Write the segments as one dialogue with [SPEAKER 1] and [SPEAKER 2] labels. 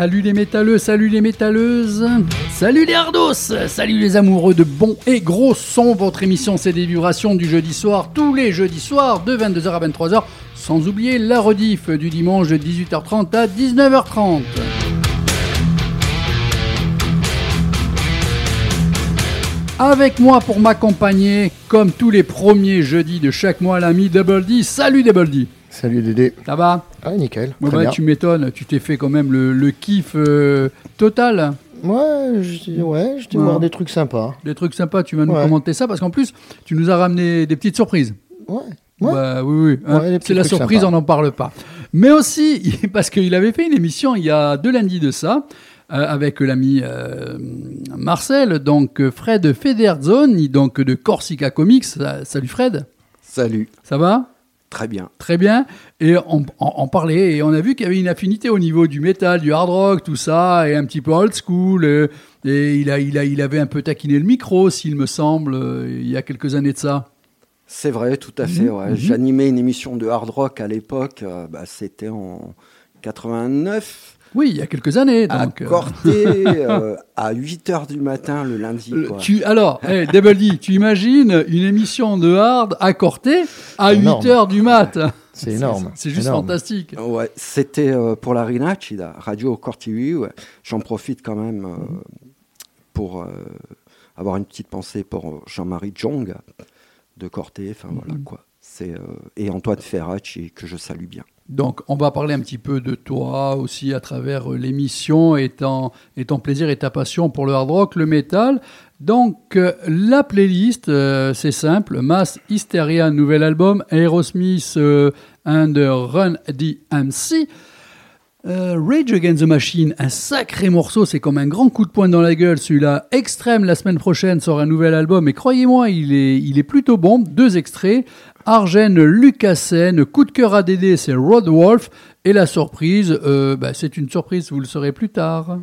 [SPEAKER 1] Salut les métalleux, salut les métalleuses, salut les ardos, salut les amoureux de bon et gros son. Votre émission c'est des du jeudi soir, tous les jeudis soirs de 22h à 23h, sans oublier la rediff du dimanche de 18h30 à 19h30. Avec moi pour m'accompagner, comme tous les premiers jeudis de chaque mois, l'ami Double D. Salut Double D.
[SPEAKER 2] Salut Dédé.
[SPEAKER 1] Ça va
[SPEAKER 2] Ah, nickel.
[SPEAKER 1] Ouais,
[SPEAKER 2] très
[SPEAKER 1] bah,
[SPEAKER 2] bien.
[SPEAKER 1] Tu m'étonnes, tu t'es fait quand même le, le kiff euh, total.
[SPEAKER 2] Ouais, je, ouais, je t'ai
[SPEAKER 1] Ouais.
[SPEAKER 2] voir des trucs sympas.
[SPEAKER 1] Des trucs sympas, tu vas nous
[SPEAKER 2] Ouais.
[SPEAKER 1] commenter ça parce qu'en plus, tu nous as ramené des petites surprises.
[SPEAKER 2] Ouais. Ouais.
[SPEAKER 1] Bah, oui, oui. hein.
[SPEAKER 2] Ouais, des petits
[SPEAKER 1] C'est la
[SPEAKER 2] trucs
[SPEAKER 1] surprise,
[SPEAKER 2] sympas.
[SPEAKER 1] on n'en parle pas. Mais aussi, parce qu'il avait fait une émission il y a deux lundis de ça, euh, avec l'ami euh, Marcel, donc euh, Fred Federzoni, donc de Corsica Comics. Euh, Salut Fred,
[SPEAKER 3] Salut,
[SPEAKER 1] ça va?
[SPEAKER 3] Très bien.
[SPEAKER 1] Très bien. Et on, on- on parlait et on a vu qu'il y avait une affinité au niveau du métal, du hard rock, tout ça, et un petit peu old school. euh, Et il, a, il, a, il avait un peu taquiné le micro, s'il me semble, euh, il y a quelques années de ça.
[SPEAKER 3] C'est vrai, tout à fait.
[SPEAKER 1] Mhm,
[SPEAKER 3] ouais.
[SPEAKER 1] mhm.
[SPEAKER 3] J'animais une émission de hard rock à l'époque, euh, bah, c'était en 89,
[SPEAKER 1] Oui, il y a quelques années.
[SPEAKER 3] à
[SPEAKER 1] Donc, euh,
[SPEAKER 3] Corté, euh, à 8h du matin le lundi. quoi.
[SPEAKER 1] tu, alors, hey, Double D, tu imagines une émission de hard à Corté à
[SPEAKER 2] C'est
[SPEAKER 1] 8
[SPEAKER 2] énorme.
[SPEAKER 1] heures du mat
[SPEAKER 2] C'est énorme.
[SPEAKER 1] C'est juste
[SPEAKER 2] énorme.
[SPEAKER 1] fantastique.
[SPEAKER 3] Ouais, c'était euh, pour la Rinacida, Radio Cortivi. ouais. J'en profite quand même euh, pour euh, avoir une petite pensée pour Jean-Marie Jong de Corté. Enfin voilà
[SPEAKER 1] Mhm.
[SPEAKER 3] quoi. C'est, euh, et Antoine Ferracci que je salue bien.
[SPEAKER 1] Donc, on va parler un petit peu de toi aussi à travers euh, l'émission et ton, plaisir et ta passion pour le hard rock, le métal. Donc, euh, la playlist, euh, c'est simple. Mass Hysteria, nouvel album. Aerosmith euh, and Run DMC. Rage Against the Machine, un sacré morceau, c'est comme un grand coup de poing dans la gueule. Celui-là, Extrême, la semaine prochaine, sort un nouvel album. Et croyez-moi, il est plutôt bon. Deux extraits. Argène Lucassen, coup de cœur ADD, c'est Road Wolf. Et la surprise, euh, bah, c'est une surprise, vous le saurez plus tard.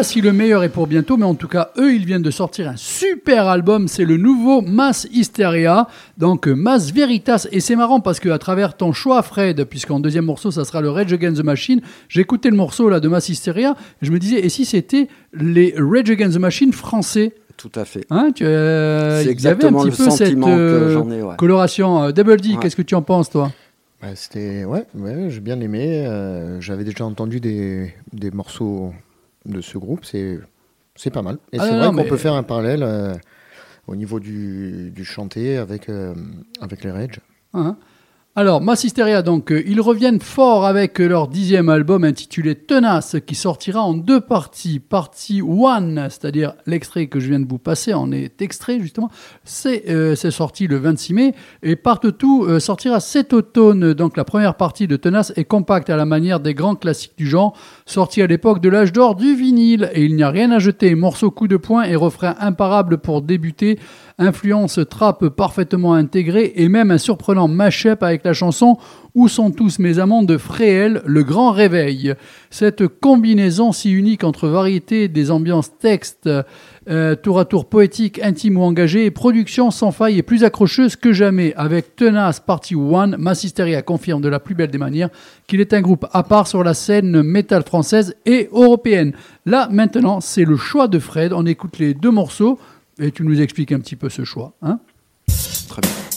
[SPEAKER 1] Pas si le meilleur est pour bientôt, mais en tout cas, eux, ils viennent de sortir un super album. C'est le nouveau Mass Hysteria, donc euh, Mass Veritas. Et c'est marrant parce que à travers ton choix, Fred, puisqu'en deuxième morceau, ça sera le Rage Against the Machine, j'ai écouté le morceau là de Mass Hysteria. Et je me disais, et si c'était les Rage Against the Machine français?
[SPEAKER 4] Tout à fait.
[SPEAKER 1] Hein, tu, euh,
[SPEAKER 4] C'est
[SPEAKER 1] il y avait un
[SPEAKER 4] exactement
[SPEAKER 1] petit
[SPEAKER 4] le
[SPEAKER 1] peu cette
[SPEAKER 4] que
[SPEAKER 1] euh,
[SPEAKER 4] j'en ai, ouais.
[SPEAKER 1] coloration. Euh, Double D,
[SPEAKER 4] Ouais.
[SPEAKER 1] qu'est-ce que tu en penses, toi?
[SPEAKER 2] Ouais, C'était ouais, ouais, j'ai bien aimé. euh, J'avais déjà entendu des, des morceaux de ce groupe. C'est pas mal. Et
[SPEAKER 1] Ah
[SPEAKER 2] c'est vrai qu'on
[SPEAKER 1] mais-
[SPEAKER 2] peut faire un parallèle euh, au niveau du, du chanté avec euh, avec les Rage.
[SPEAKER 1] Alors, Mass Hysteria, donc, euh, ils reviennent fort avec euh, leur dixième album intitulé Tenace, qui sortira en deux parties. Partie 1, c'est-à-dire l'extrait que je viens de vous passer, en est extrait justement, c'est euh, sorti le 26 mai, et Part 2 sortira cet automne. Donc, la première partie de Tenace est compacte à la manière des grands classiques du genre, sortis à l'époque de l'âge d'or du vinyle, et il n'y a rien à jeter. Morceau coup de poing et refrain imparable pour débuter influence trap parfaitement intégrée et même un surprenant mash-up avec la chanson Où sont tous mes amants de Fréhel, le grand réveil. Cette combinaison si unique entre variété des ambiances textes, euh, tour à tour poétique, intime ou engagé, et production sans faille et plus accrocheuse que jamais. Avec Tenace Party One, Massisteria confirme de la plus belle des manières qu'il est un groupe à part sur la scène métal française et européenne. Là, maintenant, c'est le choix de Fred. On écoute les deux morceaux et tu nous expliques un petit peu ce choix. Hein?
[SPEAKER 4] Très bien.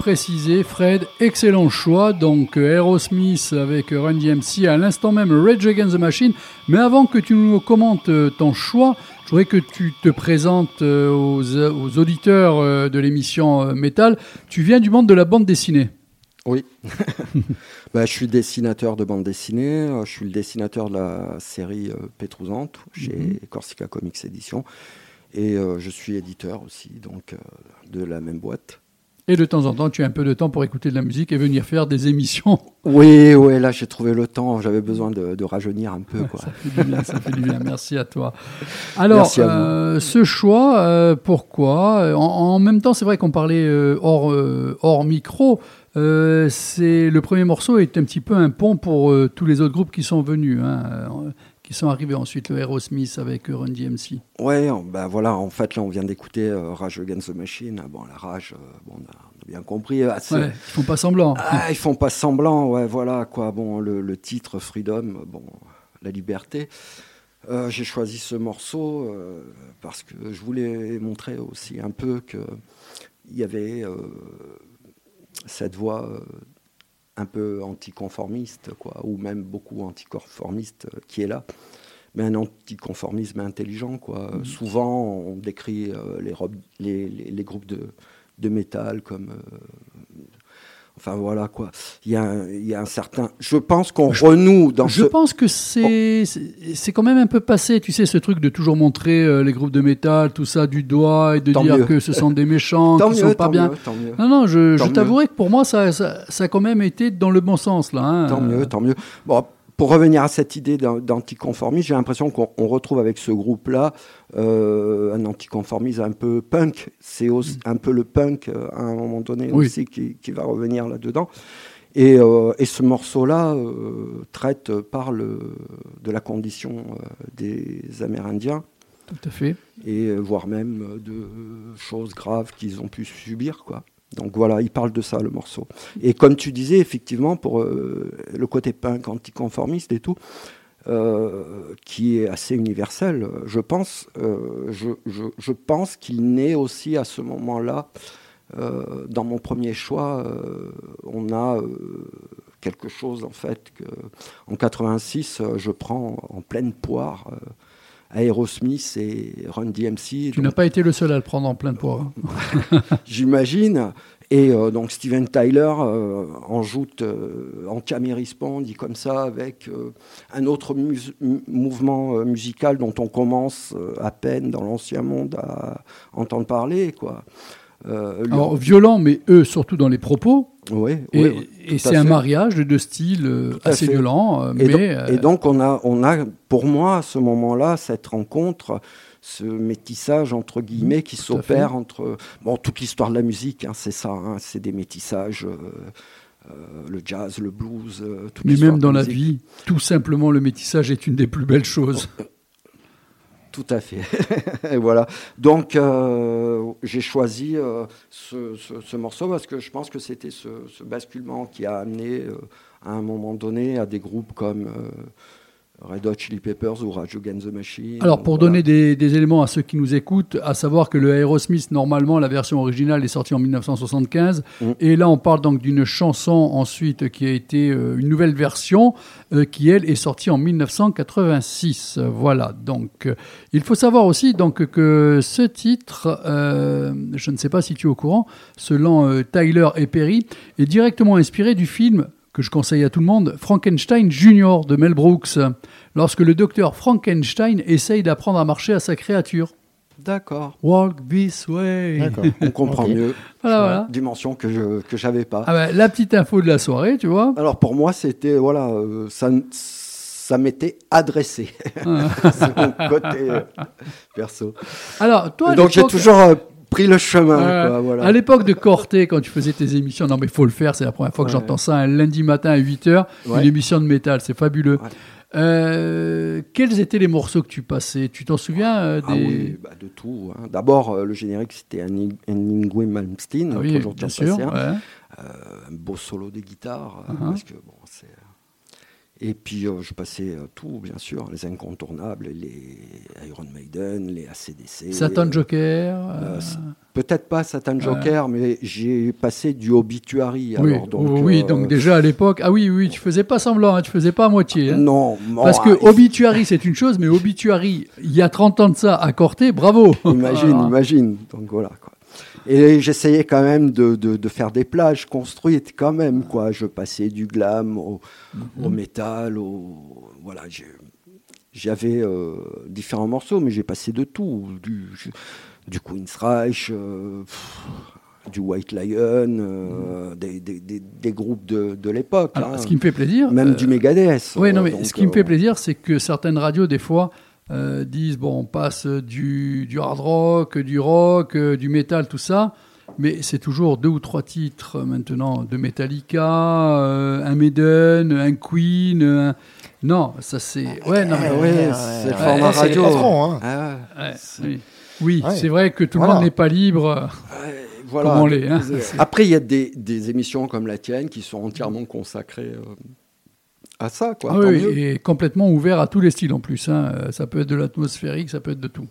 [SPEAKER 1] Préciser, Fred, excellent choix. Donc euh, Aerosmith avec Run DMC, à l'instant même Rage Against the Machine. Mais avant que tu nous commentes euh, ton choix, je voudrais que tu te présentes euh, aux, aux auditeurs de l'émission Metal. Tu viens du monde de la bande dessinée.
[SPEAKER 3] Oui. Bah, je suis dessinateur de bande dessinée. Je suis le dessinateur de la série Pétrousante chez Corsica Comics Édition. Et euh, je suis éditeur aussi, donc euh, de la même boîte.
[SPEAKER 1] Et de temps en temps, tu as un peu de temps pour écouter de la musique et venir faire des émissions.
[SPEAKER 3] Oui, oui, là j'ai trouvé le temps. J'avais besoin de, de rajeunir un peu. Quoi.
[SPEAKER 1] Ça fait du bien, ça fait du bien. Merci à toi. Alors,
[SPEAKER 3] à
[SPEAKER 1] euh, ce choix, euh, pourquoi en, en même temps, c'est vrai qu'on parlait euh, hors, euh, hors micro. euh, c'est le premier morceau est un petit peu un pont pour euh, tous les autres groupes qui sont venus, hein, euh, qui sont arrivés ensuite. Le Aerosmith avec Run DMC.
[SPEAKER 3] Ouais, ben voilà, en fait là on vient d'écouter euh, Rage Against the Machine. Bon, la rage, euh, bon, on, a, bien compris. euh, c'est-
[SPEAKER 1] Ouais, ils font pas semblant.
[SPEAKER 3] Ah, ils font pas semblant, ouais, voilà quoi. Bon, le, le titre Freedom, bon, la liberté. Euh, J'ai choisi ce morceau euh, parce que je voulais montrer aussi un peu que il y avait euh, cette voix un peu anticonformiste, quoi, ou même beaucoup anticonformiste euh, qui est là. Mais un anticonformisme intelligent, quoi. Souvent, on décrit euh, les, robes- les, les- les groupes de, de métal comme euh, Enfin voilà quoi. Il y a, un- il y a un certain. Je pense qu'on renoue dans
[SPEAKER 1] Je
[SPEAKER 3] ce.
[SPEAKER 1] pense que c'est c'est c'est quand même un peu passé, tu sais, ce truc de toujours montrer euh, les groupes de métal, tout ça du doigt et de
[SPEAKER 3] Tant
[SPEAKER 1] dire
[SPEAKER 3] mieux.
[SPEAKER 1] que ce sont des méchants, qui sont pas
[SPEAKER 3] tant
[SPEAKER 1] bien.
[SPEAKER 3] mieux, tant mieux.
[SPEAKER 1] Non, non, je, t'avouerai que pour moi, ça, ça, ça a quand même été dans le bon sens, là. hein.
[SPEAKER 3] Tant mieux, tant mieux. Bon, pour revenir à cette idée d'an- d'anticonformisme, j'ai l'impression qu'on on retrouve avec ce groupe-là euh, un anticonformisme un peu punk. C'est aussi un peu le punk euh, à un moment donné
[SPEAKER 1] Oui.
[SPEAKER 3] aussi qui, qui va revenir là-dedans. Et, euh, et ce morceau-là euh, traite, parle de la condition des Amérindiens
[SPEAKER 1] Tout à fait.
[SPEAKER 3] et voire même de choses graves qu'ils ont pu subir quoi. Donc voilà, il parle de ça le morceau. Et comme tu disais effectivement pour euh, le côté punk anticonformiste et tout euh, qui est assez universel, je pense euh, je, pense qu'il naît aussi à ce moment-là dans mon premier choix, on a quelque chose en fait que en 86 euh, je prends en pleine poire Aerosmith et Run DMC.
[SPEAKER 1] Tu
[SPEAKER 3] donc,
[SPEAKER 1] n'as pas été le seul à le prendre en plein poire. hein.
[SPEAKER 3] J'imagine. Et euh, donc Steven Tyler euh, en joute euh, Respawn, dit comme ça, avec euh, un autre mus- mouvement musical dont on commence à peine dans l'ancien monde à entendre parler. Quoi. Euh,
[SPEAKER 1] Alors, violent, mais eux, surtout dans les propos.
[SPEAKER 3] ouais,
[SPEAKER 1] Et, c'est un mariage de deux styles euh, assez
[SPEAKER 3] fait.
[SPEAKER 1] violent, euh,
[SPEAKER 3] Et,
[SPEAKER 1] mais
[SPEAKER 3] donc,
[SPEAKER 1] euh,
[SPEAKER 3] et donc, on a, on a, pour moi, à ce moment-là, cette rencontre, ce métissage, entre guillemets, qui
[SPEAKER 1] Mmh, fait.
[SPEAKER 3] s'opère entre... Bon, toute l'histoire de la musique, hein, c'est ça, hein, c'est des métissages, euh, le jazz, le blues, euh,
[SPEAKER 1] mais même dans la vie, tout simplement, le métissage est une des plus belles choses.
[SPEAKER 3] Tout à fait. et voilà. Donc, euh, j'ai choisi euh, ce, ce- ce morceau parce que je pense que c'était ce, basculement qui a amené, euh, à un moment donné, à des groupes comme Red Hot Chili Peppers ou Rage Against the Machine.
[SPEAKER 1] Alors, pour
[SPEAKER 3] Voilà.
[SPEAKER 1] donner des, des éléments à ceux qui nous écoutent, à savoir que le Aerosmith, normalement, la version originale est sortie en 1975.
[SPEAKER 3] Mm.
[SPEAKER 1] Et là, on parle donc d'une chanson ensuite qui a été euh, une nouvelle version euh, qui, elle, est sortie en 1986. Euh, Voilà. Donc, euh, il faut savoir aussi donc, que ce titre, je ne sais pas si tu es au courant, selon Tyler et Perry, est directement inspiré du film que je conseille à tout le monde, Frankenstein Jr. de Mel Brooks, lorsque le docteur Frankenstein essaye d'apprendre à marcher à sa créature.
[SPEAKER 3] D'accord.
[SPEAKER 1] Walk this way.
[SPEAKER 2] D'accord.
[SPEAKER 3] On comprend mieux.
[SPEAKER 1] Voilà, voilà.
[SPEAKER 3] Dimension que je que j'avais pas.
[SPEAKER 1] Ah ben, la petite info de la soirée, tu vois.
[SPEAKER 3] Alors pour moi, c'était voilà, euh, ça ça m'était adressé. C'est mon côté euh, perso.
[SPEAKER 1] Alors, toi,
[SPEAKER 3] Donc j'ai toujours euh, pris le chemin.
[SPEAKER 1] Ouais.
[SPEAKER 3] quoi, voilà.
[SPEAKER 1] À l'époque de Corté, quand tu faisais tes émissions, non mais faut le faire, c'est la première fois que
[SPEAKER 3] Ouais.
[SPEAKER 1] j'entends ça, un lundi matin à 8h,
[SPEAKER 3] Ouais.
[SPEAKER 1] une émission de métal, c'est fabuleux.
[SPEAKER 3] Ouais.
[SPEAKER 1] Euh, quels étaient les morceaux que tu passais? Tu t'en souviens euh,
[SPEAKER 3] Ah
[SPEAKER 1] des...
[SPEAKER 3] oui, bah, de tout. hein. D'abord, euh, le générique, c'était un, un Malmsteen,
[SPEAKER 1] Ah oui,
[SPEAKER 3] aujourd'hui
[SPEAKER 1] bien sûr.
[SPEAKER 3] hein.
[SPEAKER 1] ouais.
[SPEAKER 3] Un beau solo de guitare, euh,
[SPEAKER 1] Uh-huh.
[SPEAKER 3] parce que bon, c'est. Et puis euh, je passais euh, tout, bien sûr, les incontournables, les Iron Maiden, les ACDC.
[SPEAKER 1] Satan Joker.
[SPEAKER 3] Euh, c- Peut-être pas Satan Joker, mais j'ai passé du obituary.
[SPEAKER 1] oui,
[SPEAKER 3] alors, donc,
[SPEAKER 1] oui, donc déjà à l'époque. Ah oui, oui, tu faisais pas semblant, hein, tu faisais pas à moitié. hein.
[SPEAKER 3] Non, bon,
[SPEAKER 1] Parce que Obituary, c'est une chose, mais Obituary, il y a 30 ans de ça, à Corté, bravo.
[SPEAKER 3] Imagine, imagine. Donc voilà. Quoi. Et j'essayais quand même de, de, de faire des plages construites quand même. Quoi. Je passais du glam au, au métal, au voilà. J'avais euh, différents morceaux, mais j'ai passé de tout, du, du Queen's Reich, euh, pff, du White Lion, euh, des, des, des, des groupes de, de l'époque, hein.
[SPEAKER 1] ce qui me fait plaisir.
[SPEAKER 3] même
[SPEAKER 1] euh,
[SPEAKER 3] du Megadeth.
[SPEAKER 1] Oui, non, mais ce qui me fait plaisir, c'est que certaines radios, des fois, euh, disent bon, on passe du, du hard rock, du rock, euh, du métal, tout ça, mais c'est toujours deux ou trois titres euh, maintenant de Metallica, euh, un Maiden, un Queen. un- Non, ça c'est. Ouais, non, mais.
[SPEAKER 3] Ouais, c'est le format radio.
[SPEAKER 2] patrons, hein.
[SPEAKER 3] Ah
[SPEAKER 1] oui, Oui,
[SPEAKER 2] Ouais.
[SPEAKER 1] c'est vrai que tout le
[SPEAKER 2] Voilà.
[SPEAKER 1] monde n'est pas libre.
[SPEAKER 3] Voilà.
[SPEAKER 1] Comme on l'est, hein.
[SPEAKER 3] Après, il y a des, des émissions comme la tienne qui sont entièrement consacrées euh, à ça. Quoi,
[SPEAKER 1] Ah oui, et complètement ouvert à tous les styles en plus. hein. Euh, Ça peut être de l'atmosphérique, ça peut être de tout.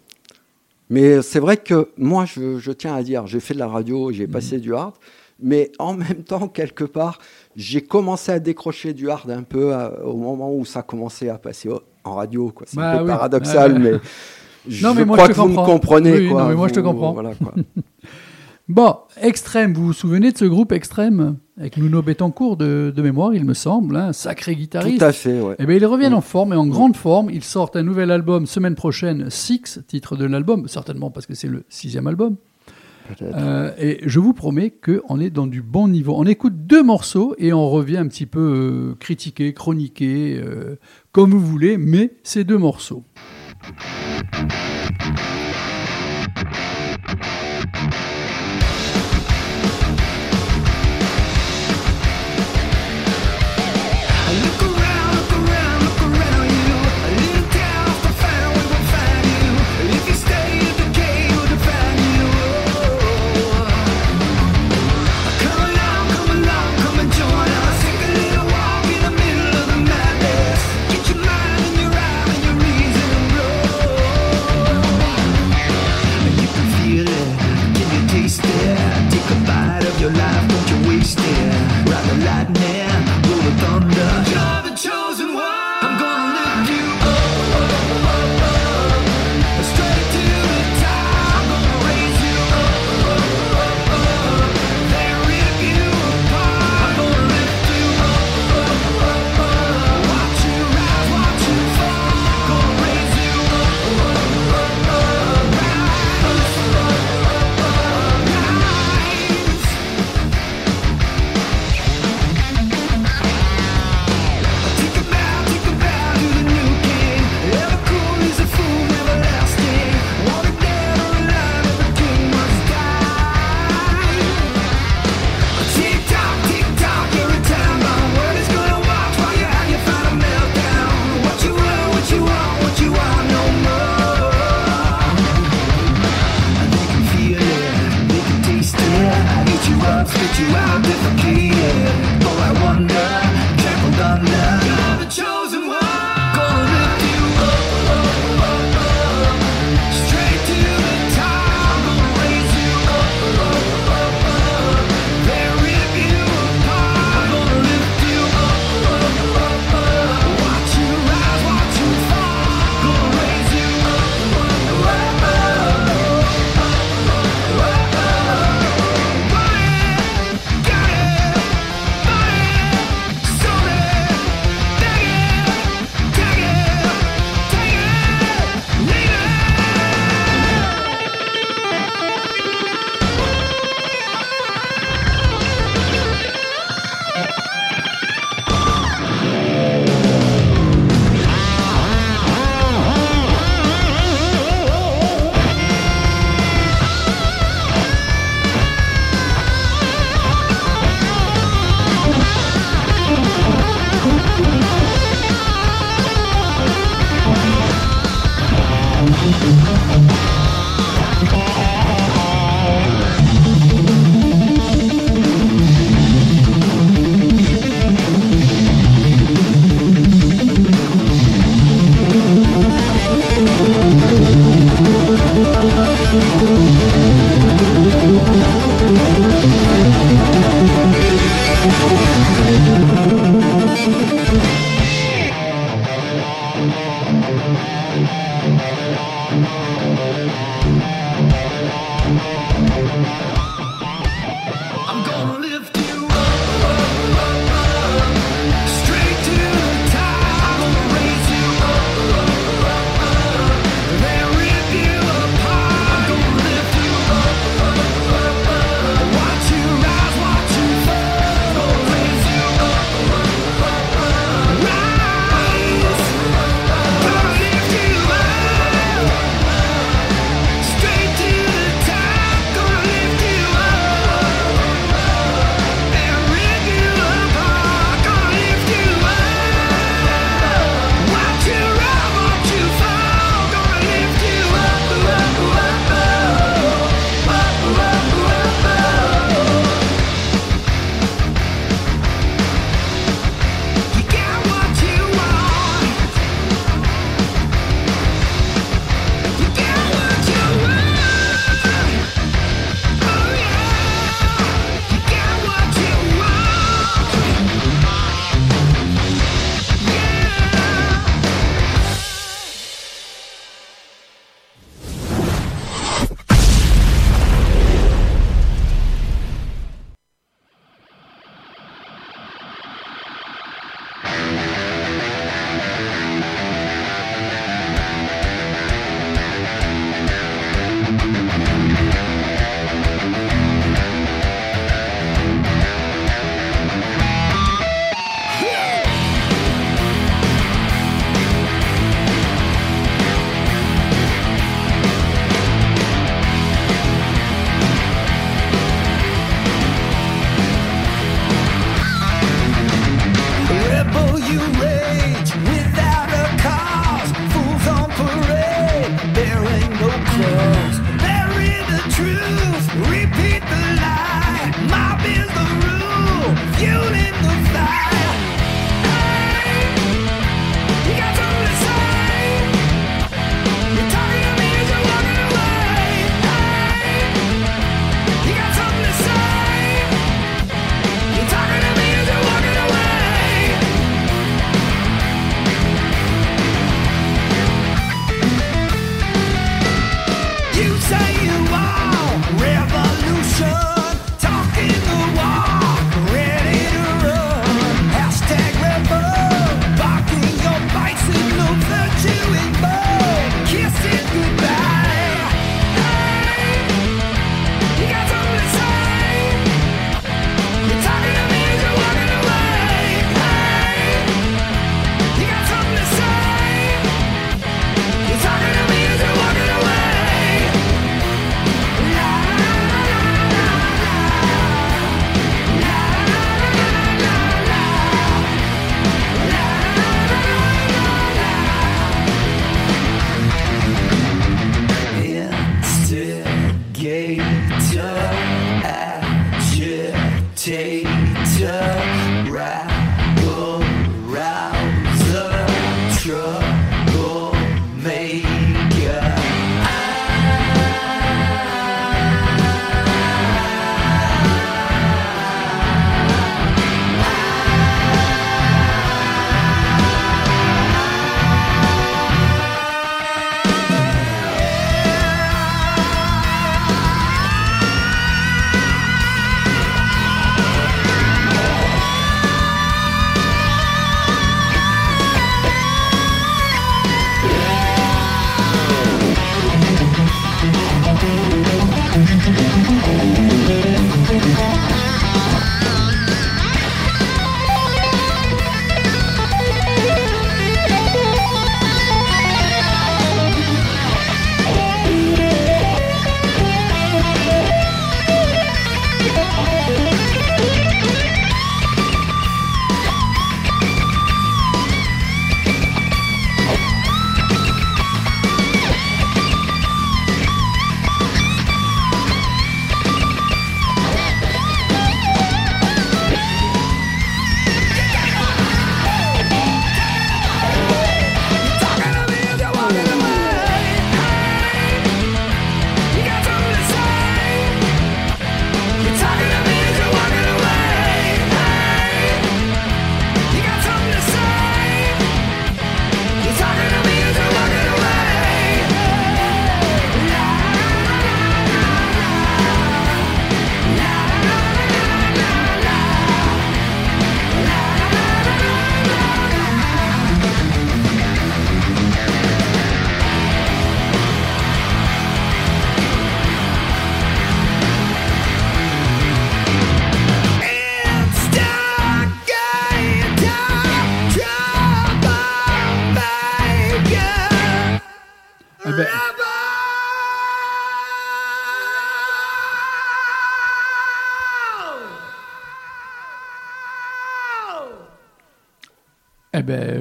[SPEAKER 3] Mais c'est vrai que moi, je, je tiens à dire, j'ai fait de la radio,
[SPEAKER 1] Mhm.
[SPEAKER 3] j'ai passé du hard, mais en même temps, quelque part, j'ai commencé à décrocher du hard un peu euh, au moment où ça commençait à passer en radio. quoi. C'est
[SPEAKER 1] Bah
[SPEAKER 3] un peu
[SPEAKER 1] oui.
[SPEAKER 3] paradoxal, mais je
[SPEAKER 1] Non, mais moi,
[SPEAKER 3] crois
[SPEAKER 1] je
[SPEAKER 3] que vous me comprenez.
[SPEAKER 1] Oui,
[SPEAKER 3] quoi.
[SPEAKER 1] non, mais moi, je te comprends.
[SPEAKER 3] Voilà, quoi.
[SPEAKER 1] Bon, Extrême, vous vous souvenez de ce groupe Extrême Avec Nuno Betancourt de, de mémoire, il me semble, un sacré guitariste.
[SPEAKER 3] Tout à fait, ouais.
[SPEAKER 1] Eh bien, ils reviennent en forme et en grande forme. Ils sortent un nouvel album semaine prochaine, Six, titre de l'album, certainement parce que c'est le sixième album.
[SPEAKER 2] Peut-être.
[SPEAKER 1] Euh, et je vous promets qu'on est dans du bon niveau. On écoute deux morceaux et on revient un petit peu euh, critiquer, chroniquer, euh, comme vous voulez, mais c'est deux morceaux.
[SPEAKER 5] you
[SPEAKER 1] out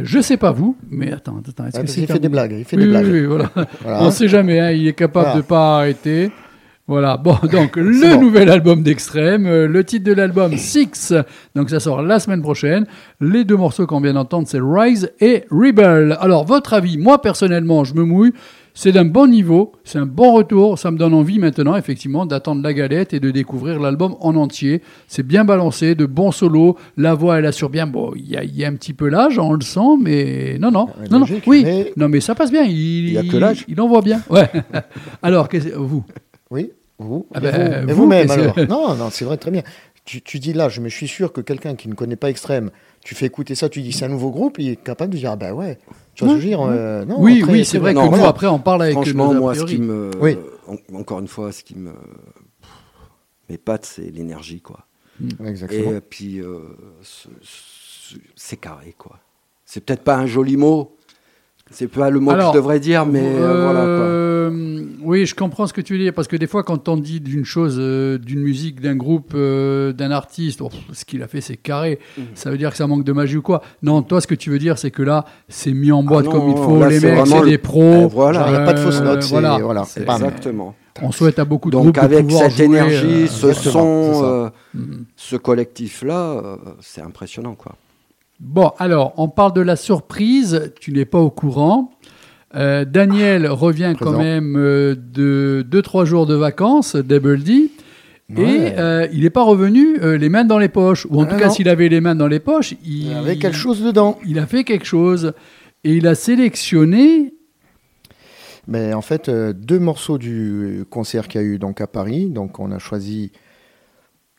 [SPEAKER 1] je sais pas vous, mais attends, attends. est-ce que c'est
[SPEAKER 2] qu'il fait des blagues. Il fait
[SPEAKER 1] Oui,
[SPEAKER 2] des blagues.
[SPEAKER 1] oui, voilà.
[SPEAKER 2] Voilà.
[SPEAKER 1] On ne sait jamais, hein, il est capable
[SPEAKER 2] Voilà.
[SPEAKER 1] de pas arrêter. Voilà, bon, donc le
[SPEAKER 2] bon.
[SPEAKER 1] nouvel album d'Extrême, euh, le titre de l'album Six, donc ça sort la semaine prochaine. Les deux morceaux qu'on vient d'entendre, c'est Rise et Rebel. Alors, votre avis, moi personnellement, je me mouille, c'est d'un bon niveau, c'est un bon retour, ça me donne envie maintenant, effectivement, d'attendre la galette et de découvrir l'album en entier. C'est bien balancé, de bons solos, la voix, elle assure bien, bon, il y a, il y a un petit peu l'âge, on le sent, mais non, non, non, non, oui,
[SPEAKER 2] mais-
[SPEAKER 1] non, mais ça passe bien, il,
[SPEAKER 3] y a que l'âge.
[SPEAKER 1] il envoie bien, ouais. Alors, vous?
[SPEAKER 2] Oui, vous.
[SPEAKER 1] Ah ben,
[SPEAKER 2] vous- et
[SPEAKER 1] vous,
[SPEAKER 2] vous-même alors. Non, non, c'est vrai, très bien. Tu, tu dis là, je me suis sûr que quelqu'un qui ne connaît pas Extrême, tu fais écouter ça, tu dis c'est un nouveau groupe, il est capable de dire ah bah ouais. Tu vois ce que je veux dire euh, non,
[SPEAKER 1] Oui, oui, c'est vrai que
[SPEAKER 3] Non,
[SPEAKER 1] nous,
[SPEAKER 3] voilà.
[SPEAKER 1] après, on parle avec
[SPEAKER 3] Franchement,
[SPEAKER 1] nos a
[SPEAKER 3] moi, ce qui me.
[SPEAKER 2] Oui.
[SPEAKER 3] en- encore une fois, ce qui me. m'épate, c'est l'énergie, quoi.
[SPEAKER 2] Exactement.
[SPEAKER 3] Et puis, euh, ce- ce- c'est carré, quoi. C'est peut-être pas un joli mot. C'est pas le mot
[SPEAKER 1] Alors,
[SPEAKER 3] que je devrais dire, mais euh, voilà, quoi.
[SPEAKER 1] Euh, Oui, je comprends ce que tu veux dire, parce que des fois, quand on dit d'une chose, euh, d'une musique, d'un groupe, euh, d'un artiste, oh, ce qu'il a fait, c'est carré.
[SPEAKER 3] Mhm.
[SPEAKER 1] Ça veut dire que ça manque de magie ou quoi? Non, toi, ce que tu veux dire, c'est que là, c'est mis en boîte
[SPEAKER 3] non,
[SPEAKER 1] comme il faut.
[SPEAKER 3] là,
[SPEAKER 1] les mecs, c'est
[SPEAKER 3] le-
[SPEAKER 1] des pros.
[SPEAKER 3] Eh, voilà.
[SPEAKER 2] Il n'y a pas de fausses
[SPEAKER 1] Euh,
[SPEAKER 2] notes, c'est
[SPEAKER 1] voilà.
[SPEAKER 2] voilà.
[SPEAKER 1] C'est-.
[SPEAKER 3] Exactement.
[SPEAKER 1] On souhaite à beaucoup de
[SPEAKER 3] Donc,
[SPEAKER 1] groupes de
[SPEAKER 3] avec
[SPEAKER 1] pouvoir
[SPEAKER 3] cette
[SPEAKER 1] jouer,
[SPEAKER 3] énergie,
[SPEAKER 1] euh,
[SPEAKER 3] ce son, euh,
[SPEAKER 1] Mhm.
[SPEAKER 3] ce collectif-là, euh, c'est impressionnant, quoi.
[SPEAKER 1] Bon, alors, on parle de la surprise. Tu n'es pas au courant. Euh, Daniel revient quand même euh, de 2-3 jours de vacances, Double D. Et euh, il n'est pas revenu les mains dans les poches. Ou en tout
[SPEAKER 2] Ah
[SPEAKER 1] cas,
[SPEAKER 2] non.
[SPEAKER 1] s'il avait les mains dans les poches, il,
[SPEAKER 2] avait quelque chose dedans.
[SPEAKER 1] il a fait quelque chose. Et il a sélectionné.
[SPEAKER 2] Mais en fait, deux morceaux du concert qu'il y a eu donc à Paris. Donc, on a choisi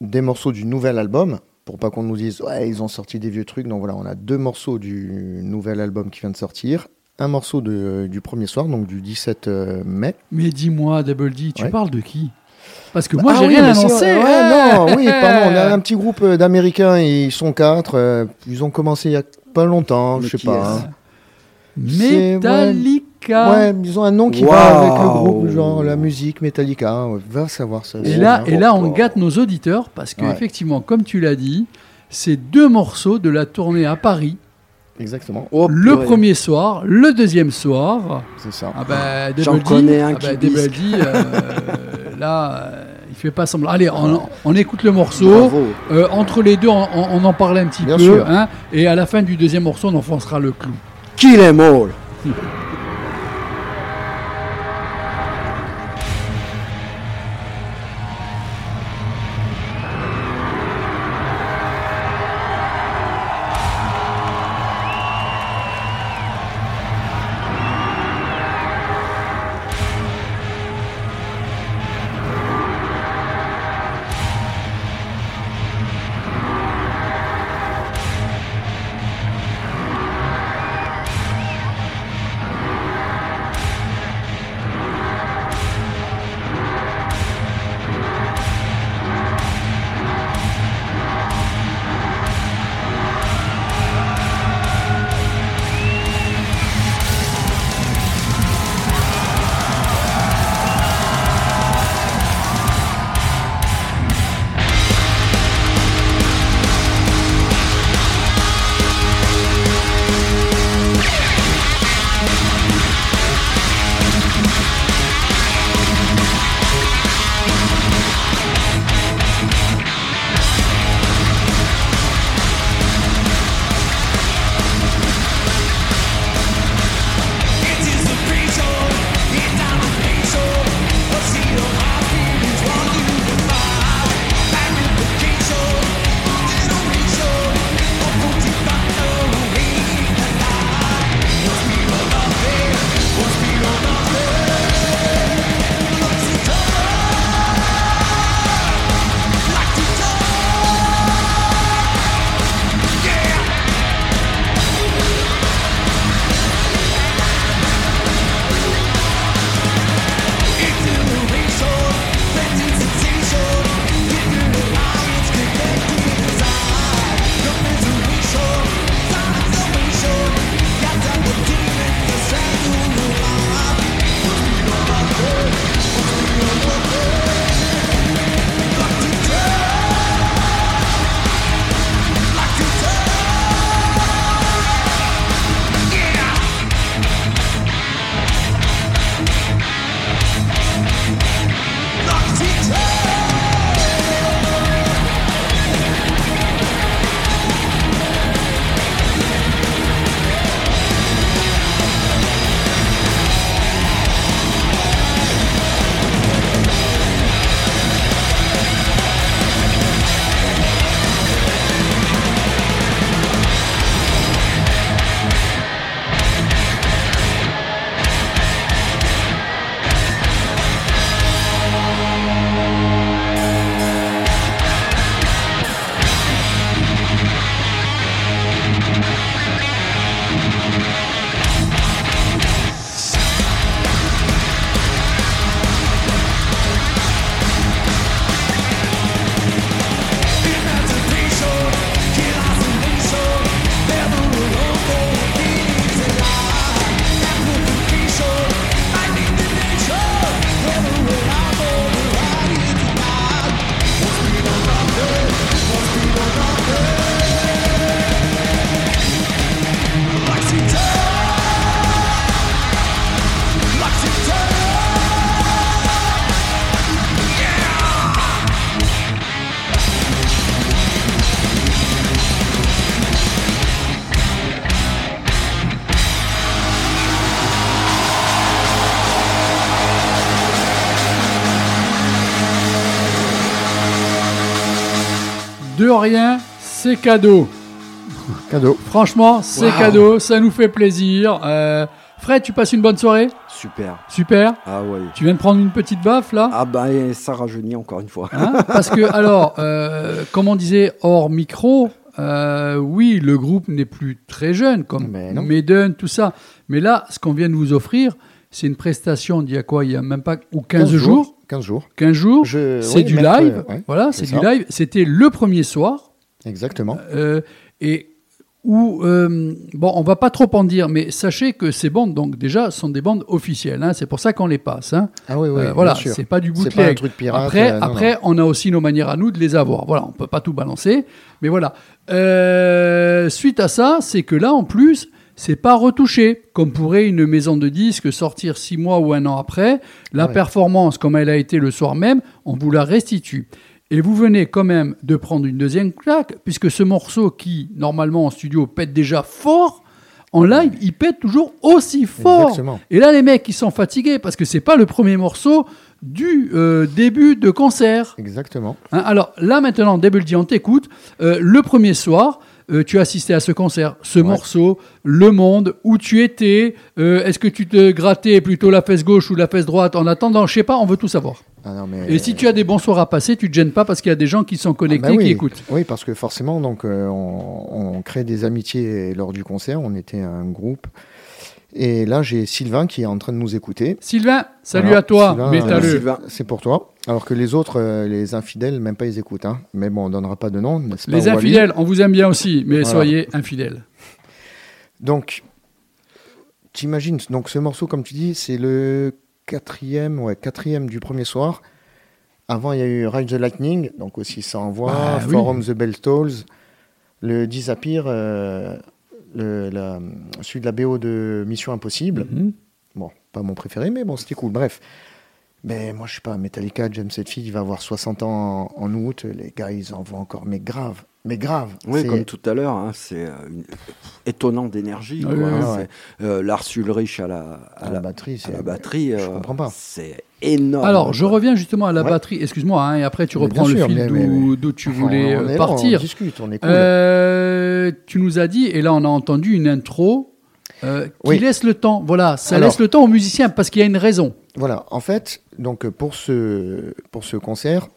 [SPEAKER 2] des morceaux du nouvel album pour pas qu'on nous dise ouais ils ont sorti des vieux trucs. Donc voilà, on a deux morceaux du nouvel album qui vient de sortir, un morceau de, du premier soir, donc du 17 euh, mai.
[SPEAKER 1] Mais dis-moi, Double D, tu
[SPEAKER 2] Ouais.
[SPEAKER 1] parles de qui? Parce que moi,
[SPEAKER 2] Ah
[SPEAKER 1] j'ai
[SPEAKER 2] oui,
[SPEAKER 1] rien annoncé.
[SPEAKER 2] Ouais, non, oui, pardon. On a un petit groupe euh, d'Américains, ils sont quatre. euh, ils ont commencé il y a pas longtemps, je sais pas. hein.
[SPEAKER 1] Metallica.
[SPEAKER 2] Ouais, ils ont un nom qui va avec le groupe, genre la musique Metallica. ouais, Va savoir ça.
[SPEAKER 1] Et là, et là, on gâte nos auditeurs parce que
[SPEAKER 2] Ouais.
[SPEAKER 1] effectivement, comme tu l'as dit, c'est deux morceaux de la tournée à Paris.
[SPEAKER 2] Exactement,
[SPEAKER 3] Oh,
[SPEAKER 1] le
[SPEAKER 3] purée.
[SPEAKER 1] premier soir, le deuxième soir.
[SPEAKER 2] c'est ça.
[SPEAKER 1] Ah bah,
[SPEAKER 3] J'en connais un
[SPEAKER 1] ah
[SPEAKER 3] qui
[SPEAKER 1] bah, euh, là, euh, il fait pas semblant. Allez, on, on écoute le morceau.
[SPEAKER 3] Bravo.
[SPEAKER 1] Euh, entre les deux, on, en parlait un petit
[SPEAKER 2] Bien
[SPEAKER 1] peu.
[SPEAKER 2] sûr.
[SPEAKER 1] hein, et à la fin du deuxième morceau, on enfoncera le clou.
[SPEAKER 3] Kill em all.
[SPEAKER 1] De rien, c'est cadeau.
[SPEAKER 2] Cadeau.
[SPEAKER 1] Franchement, c'est
[SPEAKER 3] Wow.
[SPEAKER 1] cadeau, ça nous fait plaisir. Euh, Fred, tu passes une bonne soirée?
[SPEAKER 3] Super.
[SPEAKER 1] Super.
[SPEAKER 3] Ah ouais.
[SPEAKER 1] Tu viens de prendre une petite baffe là?
[SPEAKER 3] Ah bah ça rajeunit encore une fois.
[SPEAKER 1] Hein? Parce que, alors, euh, comme on disait hors micro, euh, oui, le groupe n'est plus très jeune, comme
[SPEAKER 2] Mais.
[SPEAKER 1] Maiden, tout ça. Mais là, ce qu'on vient de vous offrir, c'est une prestation d'il y a quoi? Il y a même pas ou 15, jours?
[SPEAKER 2] 15 jours.
[SPEAKER 1] 15 jours.
[SPEAKER 2] Je-
[SPEAKER 1] C'est
[SPEAKER 2] oui,
[SPEAKER 1] du live.
[SPEAKER 2] euh, ouais,
[SPEAKER 1] voilà,
[SPEAKER 2] c'est
[SPEAKER 1] c'est du live. C'était le premier soir.
[SPEAKER 2] Exactement.
[SPEAKER 1] euh, et où, euh, bon, on va pas trop en dire, mais sachez que ces bandes, donc déjà, sont des bandes officielles. hein, c'est pour ça qu'on les passe. hein.
[SPEAKER 2] Ah oui, oui,
[SPEAKER 1] Euh, voilà, c'est pas du bootleg.
[SPEAKER 2] pas un truc pirate.
[SPEAKER 1] Après,
[SPEAKER 2] euh, non,
[SPEAKER 1] après on a aussi nos manières à nous de les avoir. Voilà, on peut pas tout balancer, mais voilà. Suite à ça, c'est que là, en plus, c'est pas retouché, comme pourrait une maison de disques sortir six mois ou un an après. La
[SPEAKER 2] Ouais.
[SPEAKER 1] performance, comme elle a été le soir même, on vous la restitue. Et vous venez quand même de prendre une deuxième claque, puisque ce morceau qui, normalement en studio, pète déjà fort, en live, il pète toujours aussi fort.
[SPEAKER 2] Exactement.
[SPEAKER 1] Et là, les mecs, ils sont fatigués parce que c'est pas le premier morceau du euh, début de concert.
[SPEAKER 2] Exactement.
[SPEAKER 1] Hein, alors là, maintenant, Double on t'écoute. Euh, le premier soir, euh, tu as assisté à ce concert, ce morceau, Le Monde, où tu étais. euh, Est-ce que tu te grattais plutôt la fesse gauche ou la fesse droite en attendant? Je sais pas, on veut tout savoir.
[SPEAKER 2] Ah non, mais...
[SPEAKER 1] Et si tu as des bons soirs à passer, tu te gênes pas parce qu'il y a des gens qui sont
[SPEAKER 2] Ah
[SPEAKER 1] connectés,
[SPEAKER 2] bah oui.
[SPEAKER 1] qui écoutent.
[SPEAKER 2] Oui, parce que forcément, donc, euh, on, on crée des amitiés lors du concert. On était un groupe. Et là, j'ai Sylvain qui est en train de nous écouter.
[SPEAKER 1] Sylvain, salut
[SPEAKER 2] Voilà.
[SPEAKER 1] à toi,
[SPEAKER 2] Sylvain, euh,
[SPEAKER 3] Sylvain.
[SPEAKER 2] C'est pour toi. Alors que les autres, euh, les infidèles, même pas ils écoutent. hein. Mais bon, on donnera pas de nom, pas
[SPEAKER 1] Les infidèles, on vous aime bien aussi, mais
[SPEAKER 2] Voilà.
[SPEAKER 1] soyez infidèles.
[SPEAKER 2] Donc, t'imagines, donc ce morceau, comme tu dis, c'est le quatrième, ouais, quatrième du premier soir. Avant, il y a eu Ride the Lightning, donc aussi ça envoie,
[SPEAKER 1] Ah, oui.
[SPEAKER 2] Forum the Bell Tolls, le Disappear, euh, le, la- celui de la BO de Mission Impossible.
[SPEAKER 1] Mhm.
[SPEAKER 2] Bon, pas mon préféré, mais bon, c'était cool. Bref. Mais moi, je sais pas, Metallica, James Hetfield, il va avoir 60 ans en, en août. Les gars, ils en voient encore, mais grave. Mais grave.
[SPEAKER 3] Oui,
[SPEAKER 2] C'est-
[SPEAKER 3] comme tout à l'heure, hein, c'est euh, une- étonnant d'énergie. Quoi,
[SPEAKER 1] oui,
[SPEAKER 3] hein,
[SPEAKER 2] oui.
[SPEAKER 3] c'est, euh, Lars Ulrich à la, à
[SPEAKER 2] À
[SPEAKER 3] la,
[SPEAKER 2] la batterie,
[SPEAKER 3] à la batterie,
[SPEAKER 2] je
[SPEAKER 3] euh,
[SPEAKER 2] comprends pas.
[SPEAKER 3] C'est énorme.
[SPEAKER 1] Alors, je reviens justement à la
[SPEAKER 2] Ouais.
[SPEAKER 1] batterie. Excuse-moi, hein, et après tu
[SPEAKER 2] Mais
[SPEAKER 1] reprends le
[SPEAKER 2] sûr,
[SPEAKER 1] fil d'où tu voulais
[SPEAKER 2] on
[SPEAKER 1] euh,
[SPEAKER 2] là,
[SPEAKER 1] partir.
[SPEAKER 2] on discute, on est cool.
[SPEAKER 1] Euh, tu nous as dit, et là on a entendu une intro euh, qui
[SPEAKER 2] Oui.
[SPEAKER 1] laisse le temps. Voilà, ça
[SPEAKER 2] Alors.
[SPEAKER 1] laisse le temps aux musiciens parce qu'il y a une raison.
[SPEAKER 2] Voilà, en fait, donc pour ce, pour ce concert,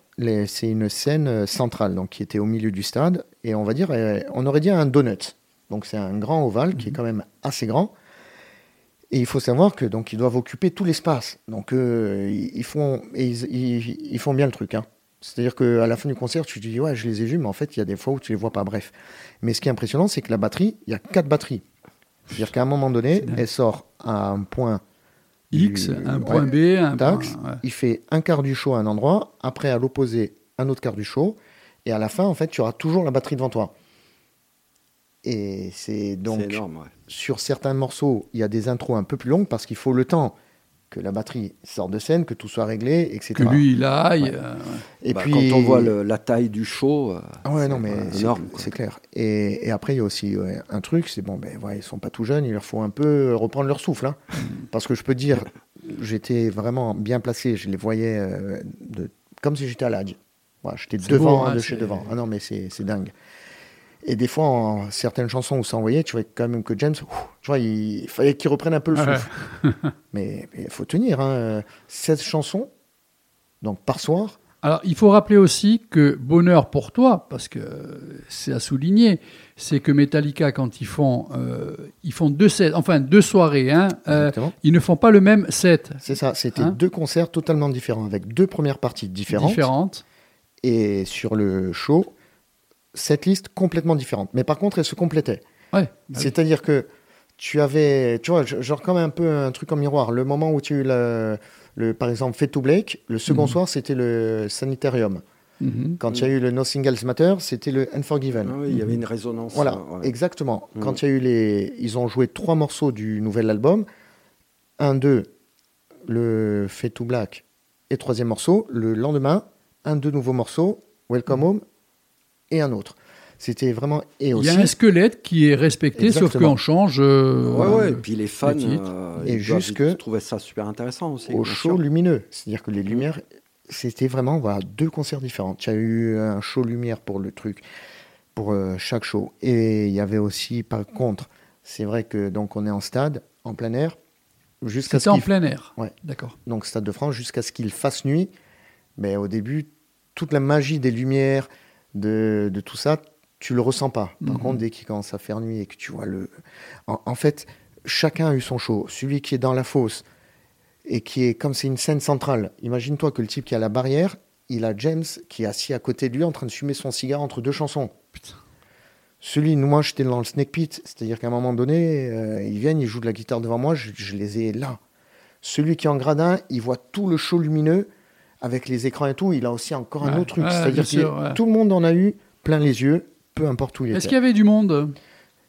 [SPEAKER 2] c'est une scène centrale donc, qui était au milieu du stade. Et on va dire, on aurait dit un donut. Donc c'est un grand ovale qui est quand même assez grand. Et il faut savoir que donc ils doivent occuper tout l'espace. Donc euh, ils, font et ils, ils- ils font bien le truc. hein. C'est-à-dire qu'à la fin du concert, tu te dis ouais, je les ai vus, mais en fait, il y a des fois où tu les vois pas. Bref. Mais ce qui est impressionnant, c'est que la batterie, il y a quatre batteries. C'est-à-dire qu'à un moment donné, elle sort à un point
[SPEAKER 1] X,
[SPEAKER 2] du-
[SPEAKER 1] un
[SPEAKER 2] ouais,
[SPEAKER 1] point B, un
[SPEAKER 2] taxe,
[SPEAKER 1] point. ouais.
[SPEAKER 2] il fait un quart du show à un endroit, après à l'opposé, un autre quart du show, et à la fin, en fait, tu auras toujours la batterie devant toi. Et c'est donc
[SPEAKER 3] c'est énorme. ouais.
[SPEAKER 2] Sur certains morceaux, il y a des intros un peu plus longues parce qu'il faut le temps que la batterie sorte de scène, que tout soit réglé, etc.
[SPEAKER 1] Que lui il aille.
[SPEAKER 2] Ouais.
[SPEAKER 1] euh,
[SPEAKER 2] et
[SPEAKER 3] Bah,
[SPEAKER 2] puis
[SPEAKER 3] Quand on voit le- la taille du show, euh,
[SPEAKER 2] Ah ouais,
[SPEAKER 3] c'est
[SPEAKER 2] non, mais c'est-
[SPEAKER 3] énorme. quoi.
[SPEAKER 2] c'est clair. Et, et après, il y a aussi ouais, un truc, c'est bon, ben ouais, ils sont pas tout jeunes, il leur faut un peu reprendre leur souffle. hein. Parce que je peux dire, j'étais vraiment bien placé, je les voyais euh, de, comme si j'étais à l'âge. Voilà, j'étais
[SPEAKER 1] C'est
[SPEAKER 2] devant,
[SPEAKER 1] beau, hein,
[SPEAKER 2] de
[SPEAKER 1] c'est-
[SPEAKER 2] chez devant. Ah non, mais c'est c'est dingue. Et des fois, en certaines chansons où ça envoyait, tu vois quand même que James, ouf, tu vois, il, il fallait qu'il reprenne un peu le
[SPEAKER 1] Ouais.
[SPEAKER 2] souffle. mais il faut tenir. Hein. 16 chansons, donc par soir.
[SPEAKER 1] Alors, il faut rappeler aussi que bonheur pour toi, parce que c'est à souligner, c'est que Metallica, quand ils font, euh, ils font deux sets, enfin deux soirées, hein, euh, ils ne font pas le même set.
[SPEAKER 2] C'est ça, c'était
[SPEAKER 1] Hein
[SPEAKER 2] deux concerts totalement différents, avec deux premières parties différentes.
[SPEAKER 1] différentes.
[SPEAKER 2] Et sur le show, cette liste complètement différente. Mais par contre, elles se complétaient.
[SPEAKER 1] Ouais.
[SPEAKER 2] C'est-à-dire que tu avais, tu vois, genre comme un peu un truc en miroir. Le moment où tu as eu le, le- par exemple, Fait to Blake, le second
[SPEAKER 1] Mhm.
[SPEAKER 2] soir, c'était le Sanitarium.
[SPEAKER 1] Mhm.
[SPEAKER 2] Quand il y a eu le No Singles Matter, c'était le Unforgiven.
[SPEAKER 3] Ah oui, il y avait une résonance.
[SPEAKER 2] Voilà,
[SPEAKER 3] euh, ouais.
[SPEAKER 2] exactement.
[SPEAKER 3] Mhm.
[SPEAKER 2] Quand il y a eu les. Ils ont joué trois morceaux du nouvel album. Un, deux, le Fait to Black et troisième morceau. Le lendemain, un, deux nouveaux morceaux, Welcome Home et un autre. C'était vraiment. Et
[SPEAKER 1] Il y a un squelette qui est respecté, sauf
[SPEAKER 2] Exactement.
[SPEAKER 1] qu'on change. euh,
[SPEAKER 3] Ouais, ouais, et puis les fans, euh,
[SPEAKER 2] Et jusque
[SPEAKER 3] trouvaient ça super intéressant aussi.
[SPEAKER 2] au show
[SPEAKER 3] sûr.
[SPEAKER 2] lumineux. C'est-à-dire que les lumières c'était vraiment voilà, deux concerts différents. Tu as eu un show lumière pour le truc, pour euh, chaque show. Et il y avait aussi, par contre, c'est vrai que donc on est en stade, en plein air, jusqu'à
[SPEAKER 1] C'était en plein air.
[SPEAKER 2] Ouais.
[SPEAKER 1] D'accord.
[SPEAKER 2] donc Stade de France, jusqu'à ce qu'il fasse nuit. Mais au début, toute la magie des lumières, de, de tout ça, tu le ressens pas. Par
[SPEAKER 1] Mhm.
[SPEAKER 2] contre, dès qu'il commence à faire nuit et que tu vois le. En, en fait, chacun a eu son show. Celui qui est dans la fosse et qui est comme c'est une scène centrale. Imagine-toi que le type qui a la barrière, il a James qui est assis à côté de lui en train de fumer son cigare entre deux chansons. Celui, moi, j'étais dans le snake pit, c'est-à-dire qu'à un moment donné, euh, ils viennent, ils jouent de la guitare devant moi, je, je les ai là. Celui qui est en gradin, il voit tout le show lumineux avec les écrans et tout. Il a aussi encore un
[SPEAKER 1] Ouais,
[SPEAKER 2] autre truc,
[SPEAKER 1] ouais,
[SPEAKER 2] c'est-à-dire que
[SPEAKER 1] ouais.
[SPEAKER 2] tout le monde en a eu plein les yeux, peu importe où il
[SPEAKER 1] Est-ce
[SPEAKER 2] était.
[SPEAKER 1] qu'il y avait du monde?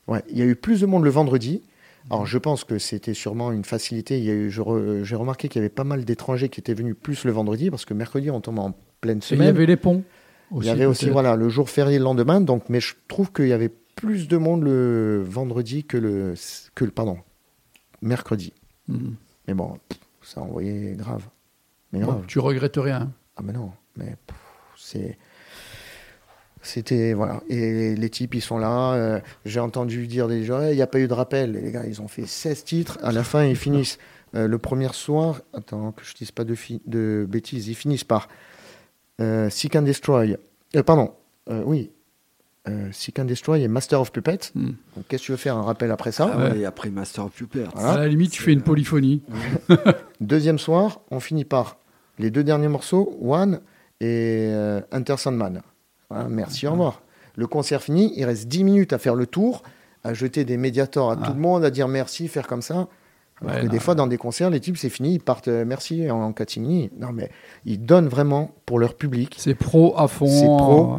[SPEAKER 2] Ouais, il y a eu plus de monde le vendredi. Alors, je pense que c'était sûrement une facilité. Il y a eu, je re- j'ai remarqué qu'il y avait pas mal d'étrangers qui étaient venus plus le vendredi, parce que mercredi, on tombe en pleine
[SPEAKER 1] Et Il y
[SPEAKER 2] semaine.
[SPEAKER 1] avait les ponts.
[SPEAKER 2] Il y avait aussi voilà, le jour férié le lendemain. Donc, mais je trouve qu'il y avait plus de monde le vendredi que le, que le pardon, mercredi.
[SPEAKER 1] Mhm.
[SPEAKER 2] Mais bon, ça a envoyé grave. Mais
[SPEAKER 1] Bon,
[SPEAKER 2] grave.
[SPEAKER 1] tu regrettes rien.
[SPEAKER 2] Ah mais non, mais c'est... C'était, voilà. Et les types, ils sont là. euh, J'ai entendu dire des gens, il n'y a pas eu de rappel. Et les gars, ils ont fait 16 titres. À la fin, ils finissent euh, le premier soir. Attends, que je dise pas de, bêtises. Ils finissent par euh, Seek and Destroy. Euh, pardon, euh, oui. Euh, Seek and Destroy et Master of Puppets.
[SPEAKER 1] Hmm.
[SPEAKER 2] Donc, qu'est-ce que tu veux faire Un rappel après ça
[SPEAKER 3] Ah
[SPEAKER 1] Ouais.
[SPEAKER 3] ouais, et après Master of Puppets.
[SPEAKER 2] Voilà.
[SPEAKER 1] À la limite, tu fais une polyphonie.
[SPEAKER 2] Deuxième soir, on finit par les deux derniers morceaux, One et euh, Enter Sandman. Voilà, merci, au revoir. Le concert fini, il reste 10 minutes à faire le tour, à jeter des médiators à
[SPEAKER 1] Ah.
[SPEAKER 2] tout le monde, à dire merci, faire comme ça. Alors
[SPEAKER 1] Ouais,
[SPEAKER 2] que
[SPEAKER 1] non,
[SPEAKER 2] des fois, dans des concerts, les types, c'est fini, ils partent euh, merci en, en catimini. Non, mais ils donnent vraiment pour leur public.
[SPEAKER 1] C'est pro à fond.
[SPEAKER 2] C'est pro.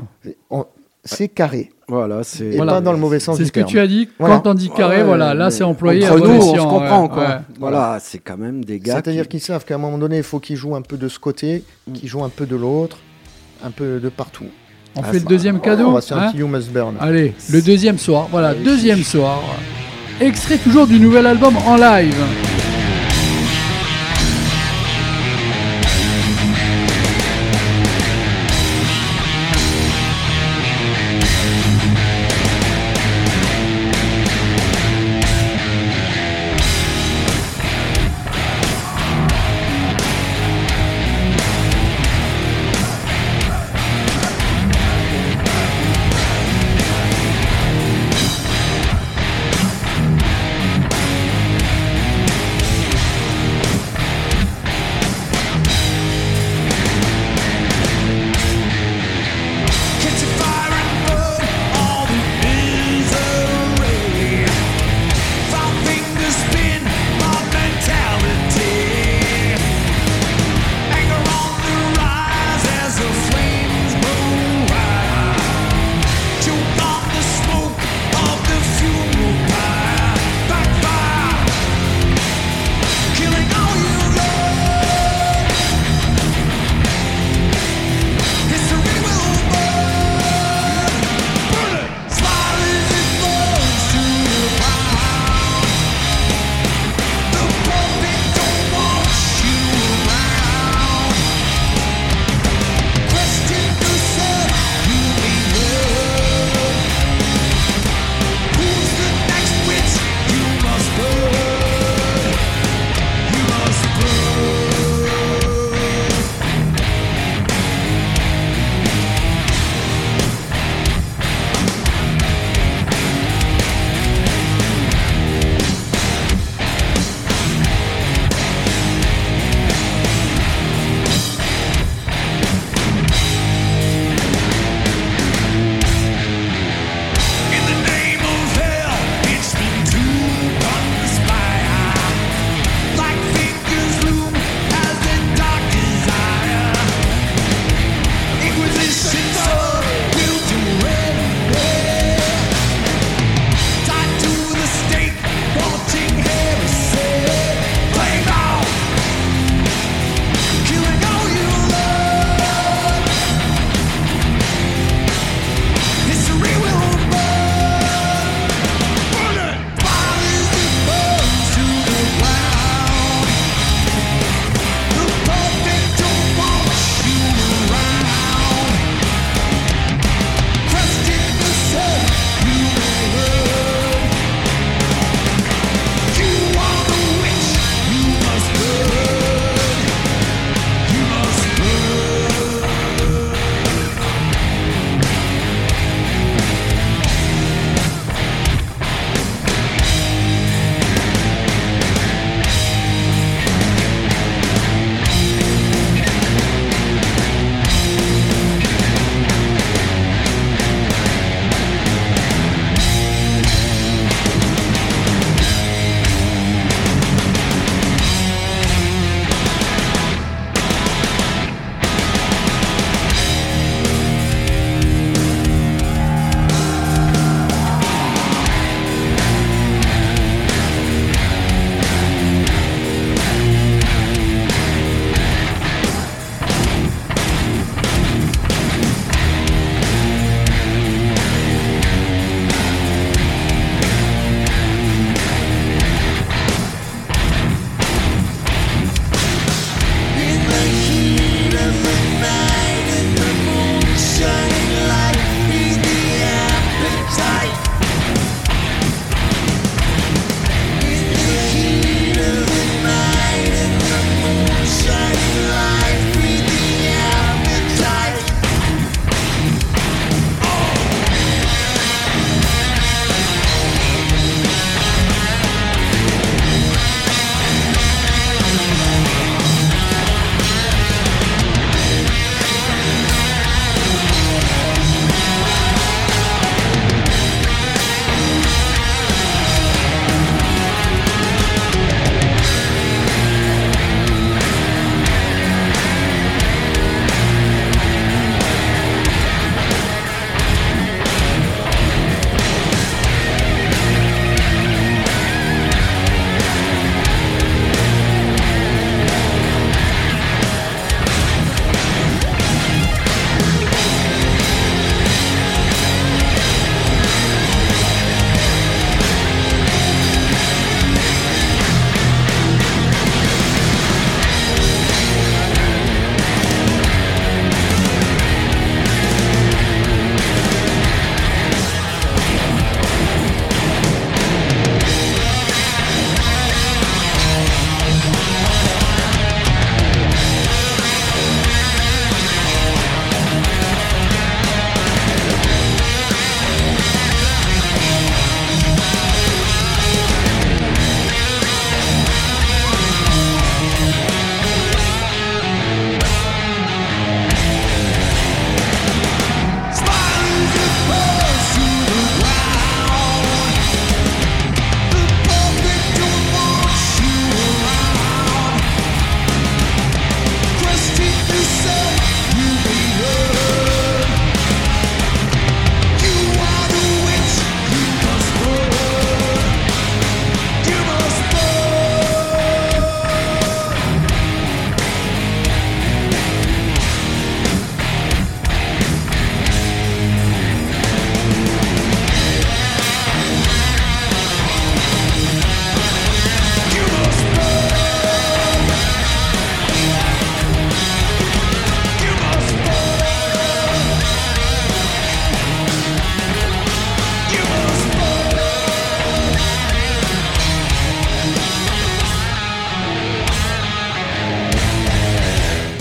[SPEAKER 2] On- C'est carré.
[SPEAKER 3] Voilà, c'est.
[SPEAKER 2] Et pas dans le mauvais sens
[SPEAKER 1] C'est ce que tu as dit.
[SPEAKER 2] Voilà.
[SPEAKER 1] Quand on dit carré,
[SPEAKER 3] Ouais,
[SPEAKER 1] voilà, là c'est employé à
[SPEAKER 3] Entre nous, on se comprend,
[SPEAKER 1] ouais,
[SPEAKER 3] quoi.
[SPEAKER 1] ouais.
[SPEAKER 3] Voilà, c'est quand même des gars.
[SPEAKER 2] C'est-à-dire
[SPEAKER 3] qui-
[SPEAKER 2] qu'ils savent qu'à un moment donné, il faut qu'ils jouent un peu de ce côté, qu'ils jouent un peu de l'autre, un peu de partout.
[SPEAKER 1] On
[SPEAKER 3] Ah,
[SPEAKER 1] fait le deuxième
[SPEAKER 2] on
[SPEAKER 1] cadeau.
[SPEAKER 2] va se faire
[SPEAKER 1] hein
[SPEAKER 2] un petit You Must Burn.
[SPEAKER 1] Allez, le deuxième soir. Voilà,
[SPEAKER 2] Allez.
[SPEAKER 1] deuxième soir. Extrait toujours du nouvel album en live.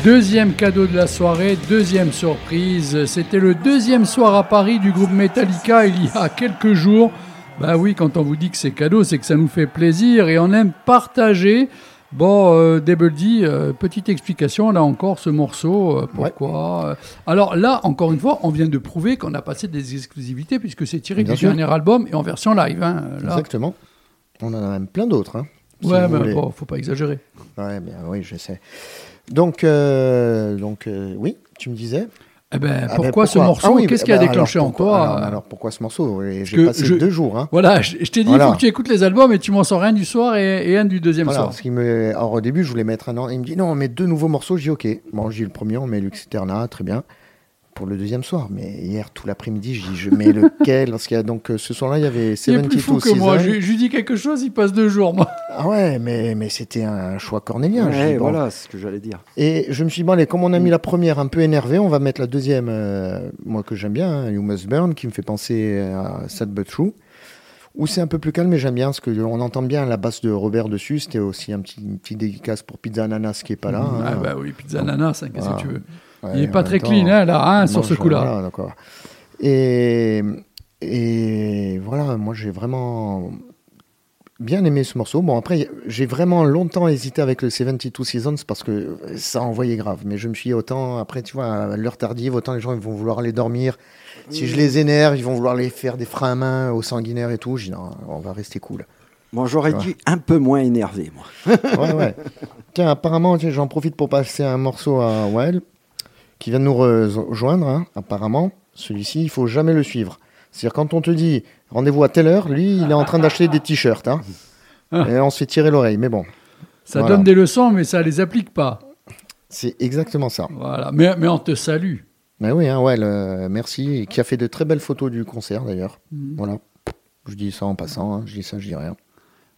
[SPEAKER 1] Deuxième cadeau de la soirée, deuxième surprise. C'était le deuxième soir à Paris du groupe Metallica il y a quelques jours. Bah oui, quand on vous dit que c'est cadeau, c'est que ça nous fait plaisir et on aime partager. Bon, euh, euh, petite explication là encore ce morceau, euh, pourquoi euh, Alors là, encore une fois, on vient de prouver qu'on a passé des exclusivités puisque c'est tiré
[SPEAKER 2] Bien
[SPEAKER 1] du
[SPEAKER 2] sûr.
[SPEAKER 1] dernier album et en version live. hein.
[SPEAKER 2] Exactement. On en a même plein d'autres. Hein, si
[SPEAKER 1] Ouais, mais
[SPEAKER 2] voulez.
[SPEAKER 1] bon, faut pas exagérer.
[SPEAKER 2] Ouais, bien, oui, je sais. Donc, euh, donc euh, oui, tu me disais.
[SPEAKER 1] Eh ben,
[SPEAKER 2] Ah,
[SPEAKER 1] pourquoi,
[SPEAKER 2] ben,
[SPEAKER 1] ce morceau
[SPEAKER 2] Ah oui,
[SPEAKER 1] Qu'est-ce
[SPEAKER 2] bah,
[SPEAKER 1] qui a
[SPEAKER 2] alors,
[SPEAKER 1] déclenché en
[SPEAKER 2] pourquoi-
[SPEAKER 1] toi
[SPEAKER 2] alors, alors, pourquoi ce morceau? J'ai passé
[SPEAKER 1] je-
[SPEAKER 2] deux jours. Hein.
[SPEAKER 1] Voilà, je, je t'ai dit, il faut que tu écoutes les albums et tu m'en sors un du soir et, et un du deuxième
[SPEAKER 2] Voilà,
[SPEAKER 1] soir.
[SPEAKER 2] me... Alors, au début, je voulais mettre un an. Il me dit non, on met deux nouveaux morceaux. Je dis ok. Bon, j'ai le premier, on met Lux Eterna, très bien. Pour le deuxième soir. Mais hier, tout l'après-midi, je dis je mets lequel Parce qu'il y a donc euh, ce soir-là, il y avait
[SPEAKER 1] Il est
[SPEAKER 2] 72
[SPEAKER 1] plus fou que moi. Je, lui dis quelque chose, il passe deux jours, moi.
[SPEAKER 2] Ah ouais, mais, mais c'était un choix cornélien. Je
[SPEAKER 3] Ouais,
[SPEAKER 2] dis, bon.
[SPEAKER 3] voilà, c'est ce que j'allais dire.
[SPEAKER 2] Et je me suis dit, bon, allez, comme on a mis la première un peu énervée, on va mettre la deuxième, euh, moi que j'aime bien, hein, You Must Burn, qui me fait penser à Sad But True. Où c'est un peu plus calme, mais j'aime bien, parce qu'on entend bien la basse de Robert dessus. C'était aussi un petit, une petite dédicace pour Pizza Ananas qui est pas là. hein.
[SPEAKER 1] Ah bah oui, pizza ananas, hein, qu'est-ce
[SPEAKER 2] Voilà.
[SPEAKER 1] que tu veux
[SPEAKER 2] Ouais,
[SPEAKER 1] Il est
[SPEAKER 2] en
[SPEAKER 1] pas très
[SPEAKER 2] temps,
[SPEAKER 1] clean, hein, là, hein, sur ce coup-là.
[SPEAKER 2] Voilà. Et, et voilà, moi j'ai vraiment bien aimé ce morceau. Bon, après, j'ai vraiment longtemps hésité avec le 72 Seasons parce que ça envoyait grave. Mais je me suis dit, autant, après, tu vois, à l'heure tardive, autant les gens ils vont vouloir aller dormir. Si je les énerve, ils vont vouloir les faire des freins à main au sanguinaire et tout. Je dis, non, on va rester cool.
[SPEAKER 3] Bon, j'aurais
[SPEAKER 2] Ouais.
[SPEAKER 3] dû un peu moins énervé, moi.
[SPEAKER 2] Ouais, ouais. Tiens, apparemment, tiens, j'en profite pour passer un morceau à Well, qui vient de nous rejoindre, hein, apparemment. Celui-ci, il faut jamais le suivre. C'est-à-dire, quand on te dit rendez-vous à telle heure, lui, il est en train d'acheter des t-shirts. Hein, et on se fait tirer l'oreille. Mais bon,
[SPEAKER 1] Ça
[SPEAKER 2] Voilà.
[SPEAKER 1] donne des leçons, mais ça les applique pas.
[SPEAKER 2] c'est exactement ça.
[SPEAKER 1] Voilà. Mais, mais on te salue.
[SPEAKER 2] Mais oui, hein, euh, merci. Et Qui a fait de très belles photos du concert, d'ailleurs.
[SPEAKER 1] Mhm.
[SPEAKER 2] Voilà. Je dis ça en passant. hein, Je dis ça, je dis rien.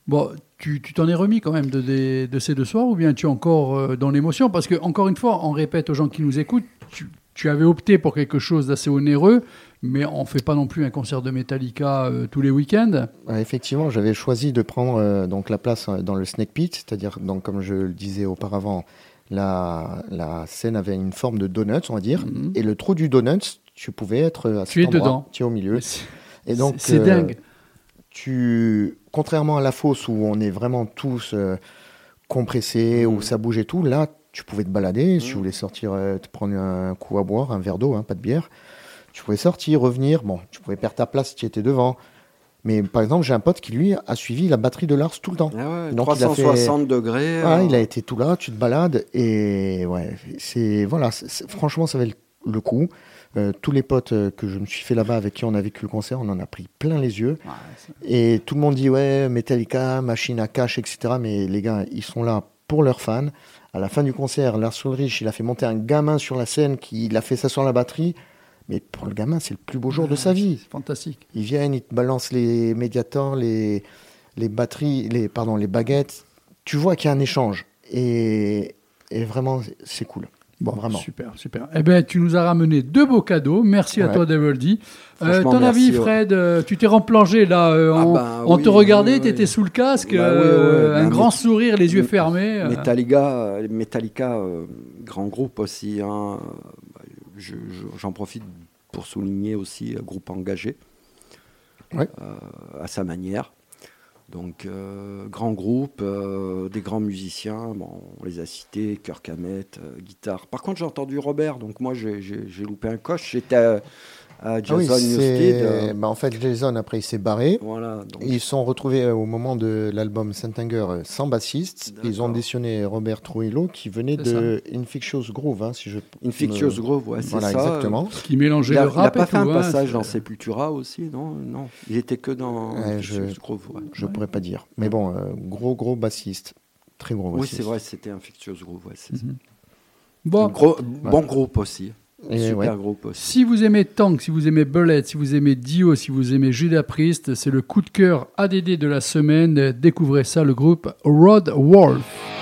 [SPEAKER 1] Bon, tu tu t'en es remis quand même de, ces deux soirs ou bien tu es encore euh, dans l'émotion? Parce que, encore une fois, on répète aux gens qui nous écoutent, tu, tu avais opté pour quelque chose d'assez onéreux, mais on fait pas non plus un concert de Metallica euh, tous les week-ends.
[SPEAKER 2] Effectivement, j'avais choisi de prendre euh, donc la place dans le snake pit, c'est-à-dire donc comme je le disais auparavant, la, la scène avait une forme de donuts, on va dire,
[SPEAKER 1] Mhm.
[SPEAKER 2] et le trou du donuts, tu pouvais être à
[SPEAKER 1] Tu
[SPEAKER 2] cet
[SPEAKER 1] es
[SPEAKER 2] endroit,
[SPEAKER 1] dedans.
[SPEAKER 2] tu es au milieu.
[SPEAKER 1] C'est
[SPEAKER 2] Et donc
[SPEAKER 1] c'est
[SPEAKER 2] euh,
[SPEAKER 1] dingue.
[SPEAKER 2] tu, contrairement à la fosse où on est vraiment tous euh, compressés, où ça bouge et tout, là, tu pouvais te balader. Si tu voulais sortir, euh, te prendre un coup à boire, un verre d'eau, hein, pas de bière, tu pouvais sortir, revenir. Bon, tu pouvais perdre ta place si tu étais devant. Mais par exemple, j'ai un pote qui, lui, a suivi la batterie de Lars tout le temps.
[SPEAKER 3] Ah ouais,
[SPEAKER 2] Donc, il a
[SPEAKER 3] 360 degrés.
[SPEAKER 2] Ah,
[SPEAKER 3] euh,
[SPEAKER 2] il a été tout là, tu te balades et ouais, c'est voilà, franchement ça valait le coup. Euh, tous les potes euh, que je me suis fait là-bas avec qui on a vécu le concert, on en a pris plein les yeux.
[SPEAKER 1] Ouais,
[SPEAKER 2] Et tout le monde dit ouais, Metallica, machine à cash, etc. Mais les gars, ils sont là pour leurs fans. À la fin du concert, Lars Ulrich, il a fait monter un gamin sur la scène, qui, il a fait sur la batterie. Mais pour le gamin, c'est le plus beau jour de sa vie.
[SPEAKER 1] c'est fantastique.
[SPEAKER 2] Ils viennent, ils te balancent les médiators, les, les batteries, les, pardon, les baguettes. Tu vois qu'il y a un échange. Et, et vraiment, c'est cool. Bon, vraiment.
[SPEAKER 1] Super, super. Eh ben, tu nous as ramené deux beaux cadeaux. Merci à toi, Devil D. Euh,
[SPEAKER 3] Franchement,
[SPEAKER 1] ton avis. Fred euh, Tu t'es remplongé là. euh,
[SPEAKER 3] Ah
[SPEAKER 1] on
[SPEAKER 3] bah,
[SPEAKER 1] on
[SPEAKER 3] oui,
[SPEAKER 1] te regardait,
[SPEAKER 3] oui,
[SPEAKER 1] tu étais
[SPEAKER 3] oui.
[SPEAKER 1] sous le casque,
[SPEAKER 3] Bah,
[SPEAKER 1] euh, un grand sourire, les yeux fermés.
[SPEAKER 3] Metallica, Metallica grand groupe aussi. hein. Bah, je- je- J'en profite pour souligner aussi euh, groupe engagé
[SPEAKER 2] Ouais.
[SPEAKER 3] à sa manière. Donc, euh, grand groupe, euh, des grands musiciens, bon, on les a cités, Kirk Hammett, euh, guitare. Par contre, j'ai entendu Robert, donc moi j'ai loupé un coche. J'étais à,
[SPEAKER 2] Ah
[SPEAKER 3] Jason
[SPEAKER 2] oui,
[SPEAKER 3] Newsted. euh,
[SPEAKER 2] bah, en fait, Jason, après, il s'est barré.
[SPEAKER 3] voilà, donc,
[SPEAKER 2] Ils se sont retrouvés euh, au moment de l'album Saint-Anger euh, sans bassiste. Ils ont auditionné Robert Trujillo qui venait de Infectious Groove, hein, si je
[SPEAKER 3] Infectious
[SPEAKER 2] me-
[SPEAKER 3] Groove, ouais, c'est
[SPEAKER 2] Voilà,
[SPEAKER 3] ça.
[SPEAKER 2] exactement.
[SPEAKER 1] Qui mélangeait
[SPEAKER 3] Il a,
[SPEAKER 1] le
[SPEAKER 3] il a
[SPEAKER 1] rap
[SPEAKER 3] pas fait un
[SPEAKER 1] hein,
[SPEAKER 3] passage dans Sepultura aussi, non? Non, il était que dans
[SPEAKER 2] Ouais,
[SPEAKER 3] Infectious
[SPEAKER 2] je-
[SPEAKER 3] Groove. ouais.
[SPEAKER 2] Je pourrais pas dire. Mais bon, euh, gros, gros bassiste. Très gros
[SPEAKER 3] Oui,
[SPEAKER 2] bassiste.
[SPEAKER 3] c'est vrai, c'était Infectious Groove. Ouais,
[SPEAKER 1] Mhm. Bon,
[SPEAKER 3] Gros, Bon groupe aussi.
[SPEAKER 2] Et
[SPEAKER 3] Super
[SPEAKER 2] ouais.
[SPEAKER 3] groupe aussi.
[SPEAKER 1] si vous aimez Tank, si vous aimez Bullet, si vous aimez Dio, si vous aimez Judas Priest, c'est le coup de cœur ADD de la semaine. Découvrez ça, le groupe Rod Wolf.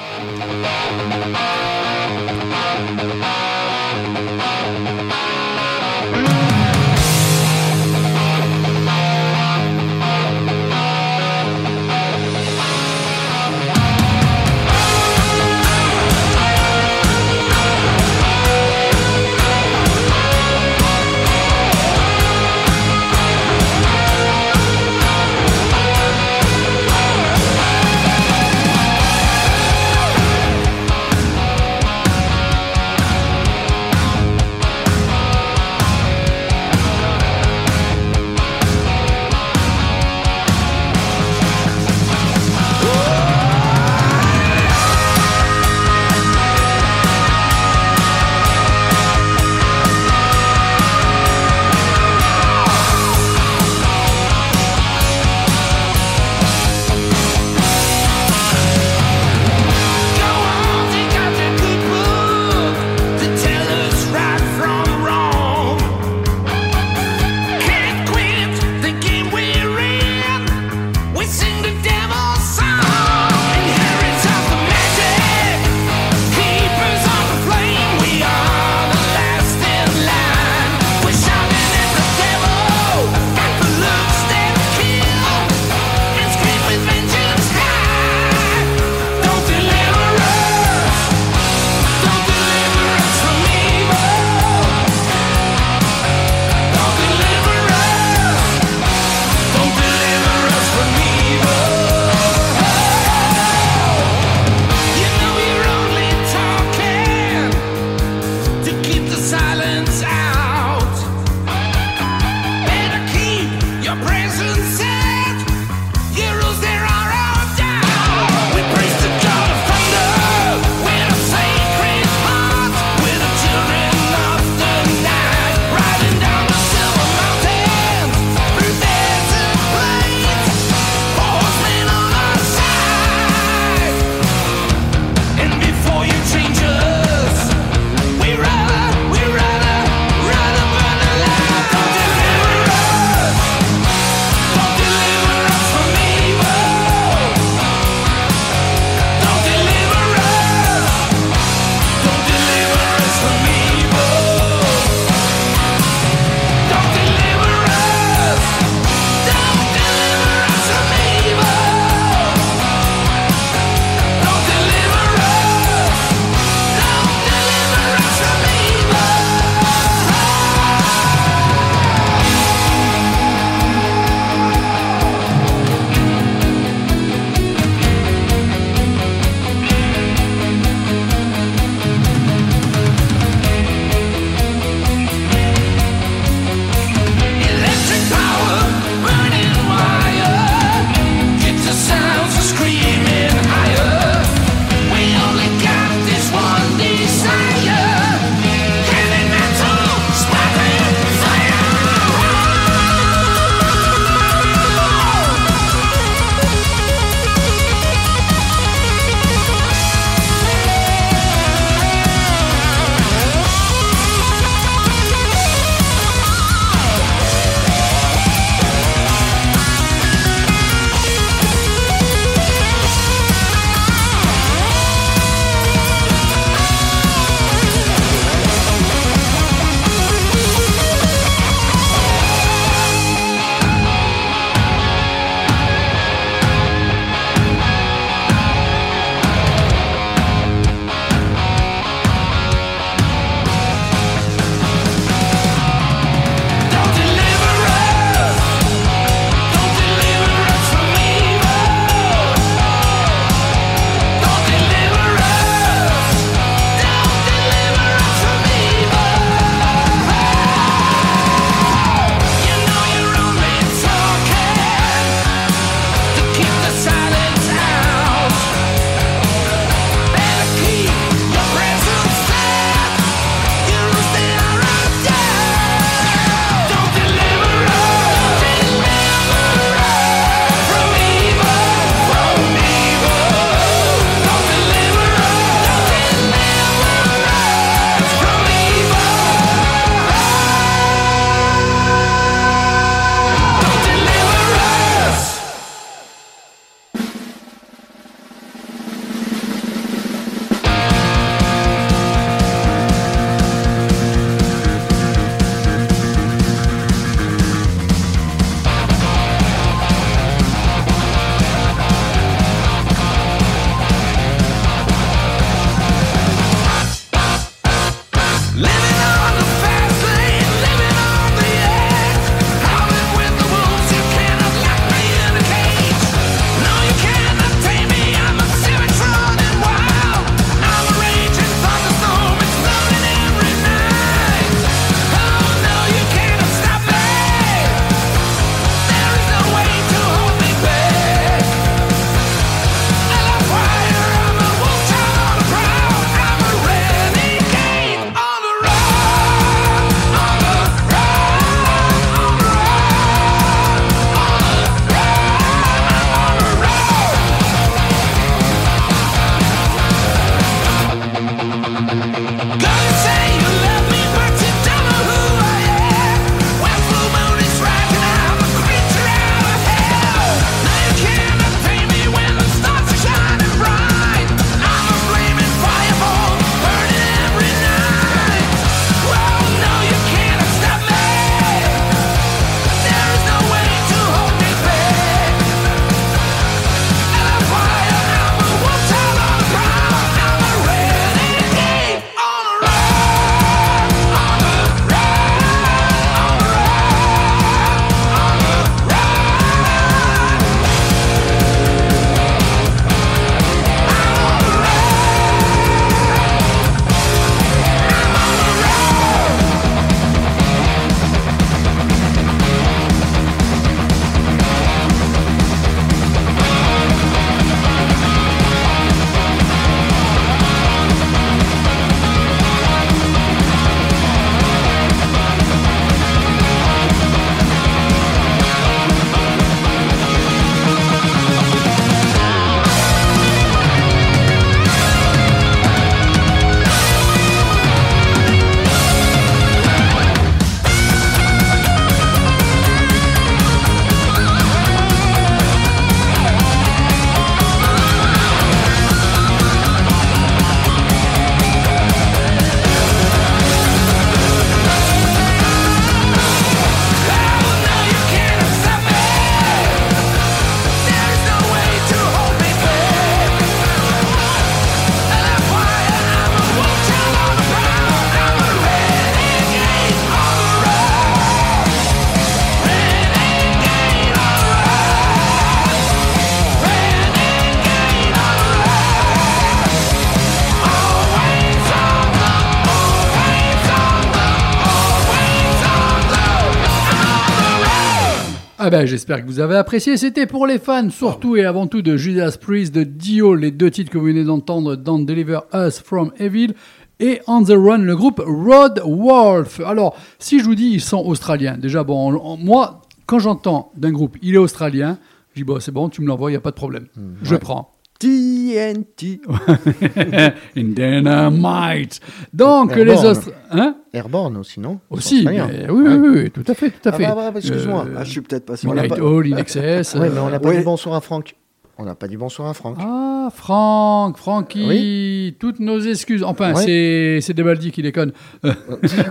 [SPEAKER 1] Ben j'espère que vous avez apprécié. C'était pour les fans surtout et avant tout de Judas Priest, de Dio, les deux titres que vous venez d'entendre dans Deliver Us from Evil et On the Run, le groupe Rod Wolf. Alors si je vous dis ils sont australiens, déjà bon, on- on- moi quand j'entends d'un groupe il est australien, je dis bon c'est bon, tu me l'envoies, il y a pas de problème, je prends.
[SPEAKER 3] TNT.
[SPEAKER 1] In Dynamite. Donc les
[SPEAKER 2] Airborne.
[SPEAKER 1] Australiens, hein?
[SPEAKER 2] Airborne aussi, non?
[SPEAKER 1] Aussi, mais oui, oui, oui, oui, tout à fait, tout à
[SPEAKER 2] Ah
[SPEAKER 1] fait.
[SPEAKER 2] bah, bah, bah, excuse-moi.
[SPEAKER 1] Euh,
[SPEAKER 3] Ah, je suis peut-être pas sûr.
[SPEAKER 1] Midnight
[SPEAKER 2] pas-
[SPEAKER 1] Hall, In Excess.
[SPEAKER 2] Ouais,
[SPEAKER 1] euh,
[SPEAKER 2] mais on n'a pas
[SPEAKER 3] ouais.
[SPEAKER 2] dit bonsoir à Franck. On n'a pas dit bonsoir à Franck.
[SPEAKER 1] Ah, Franck, Francky, toutes nos excuses. Enfin, c'est Debaldi qui déconne.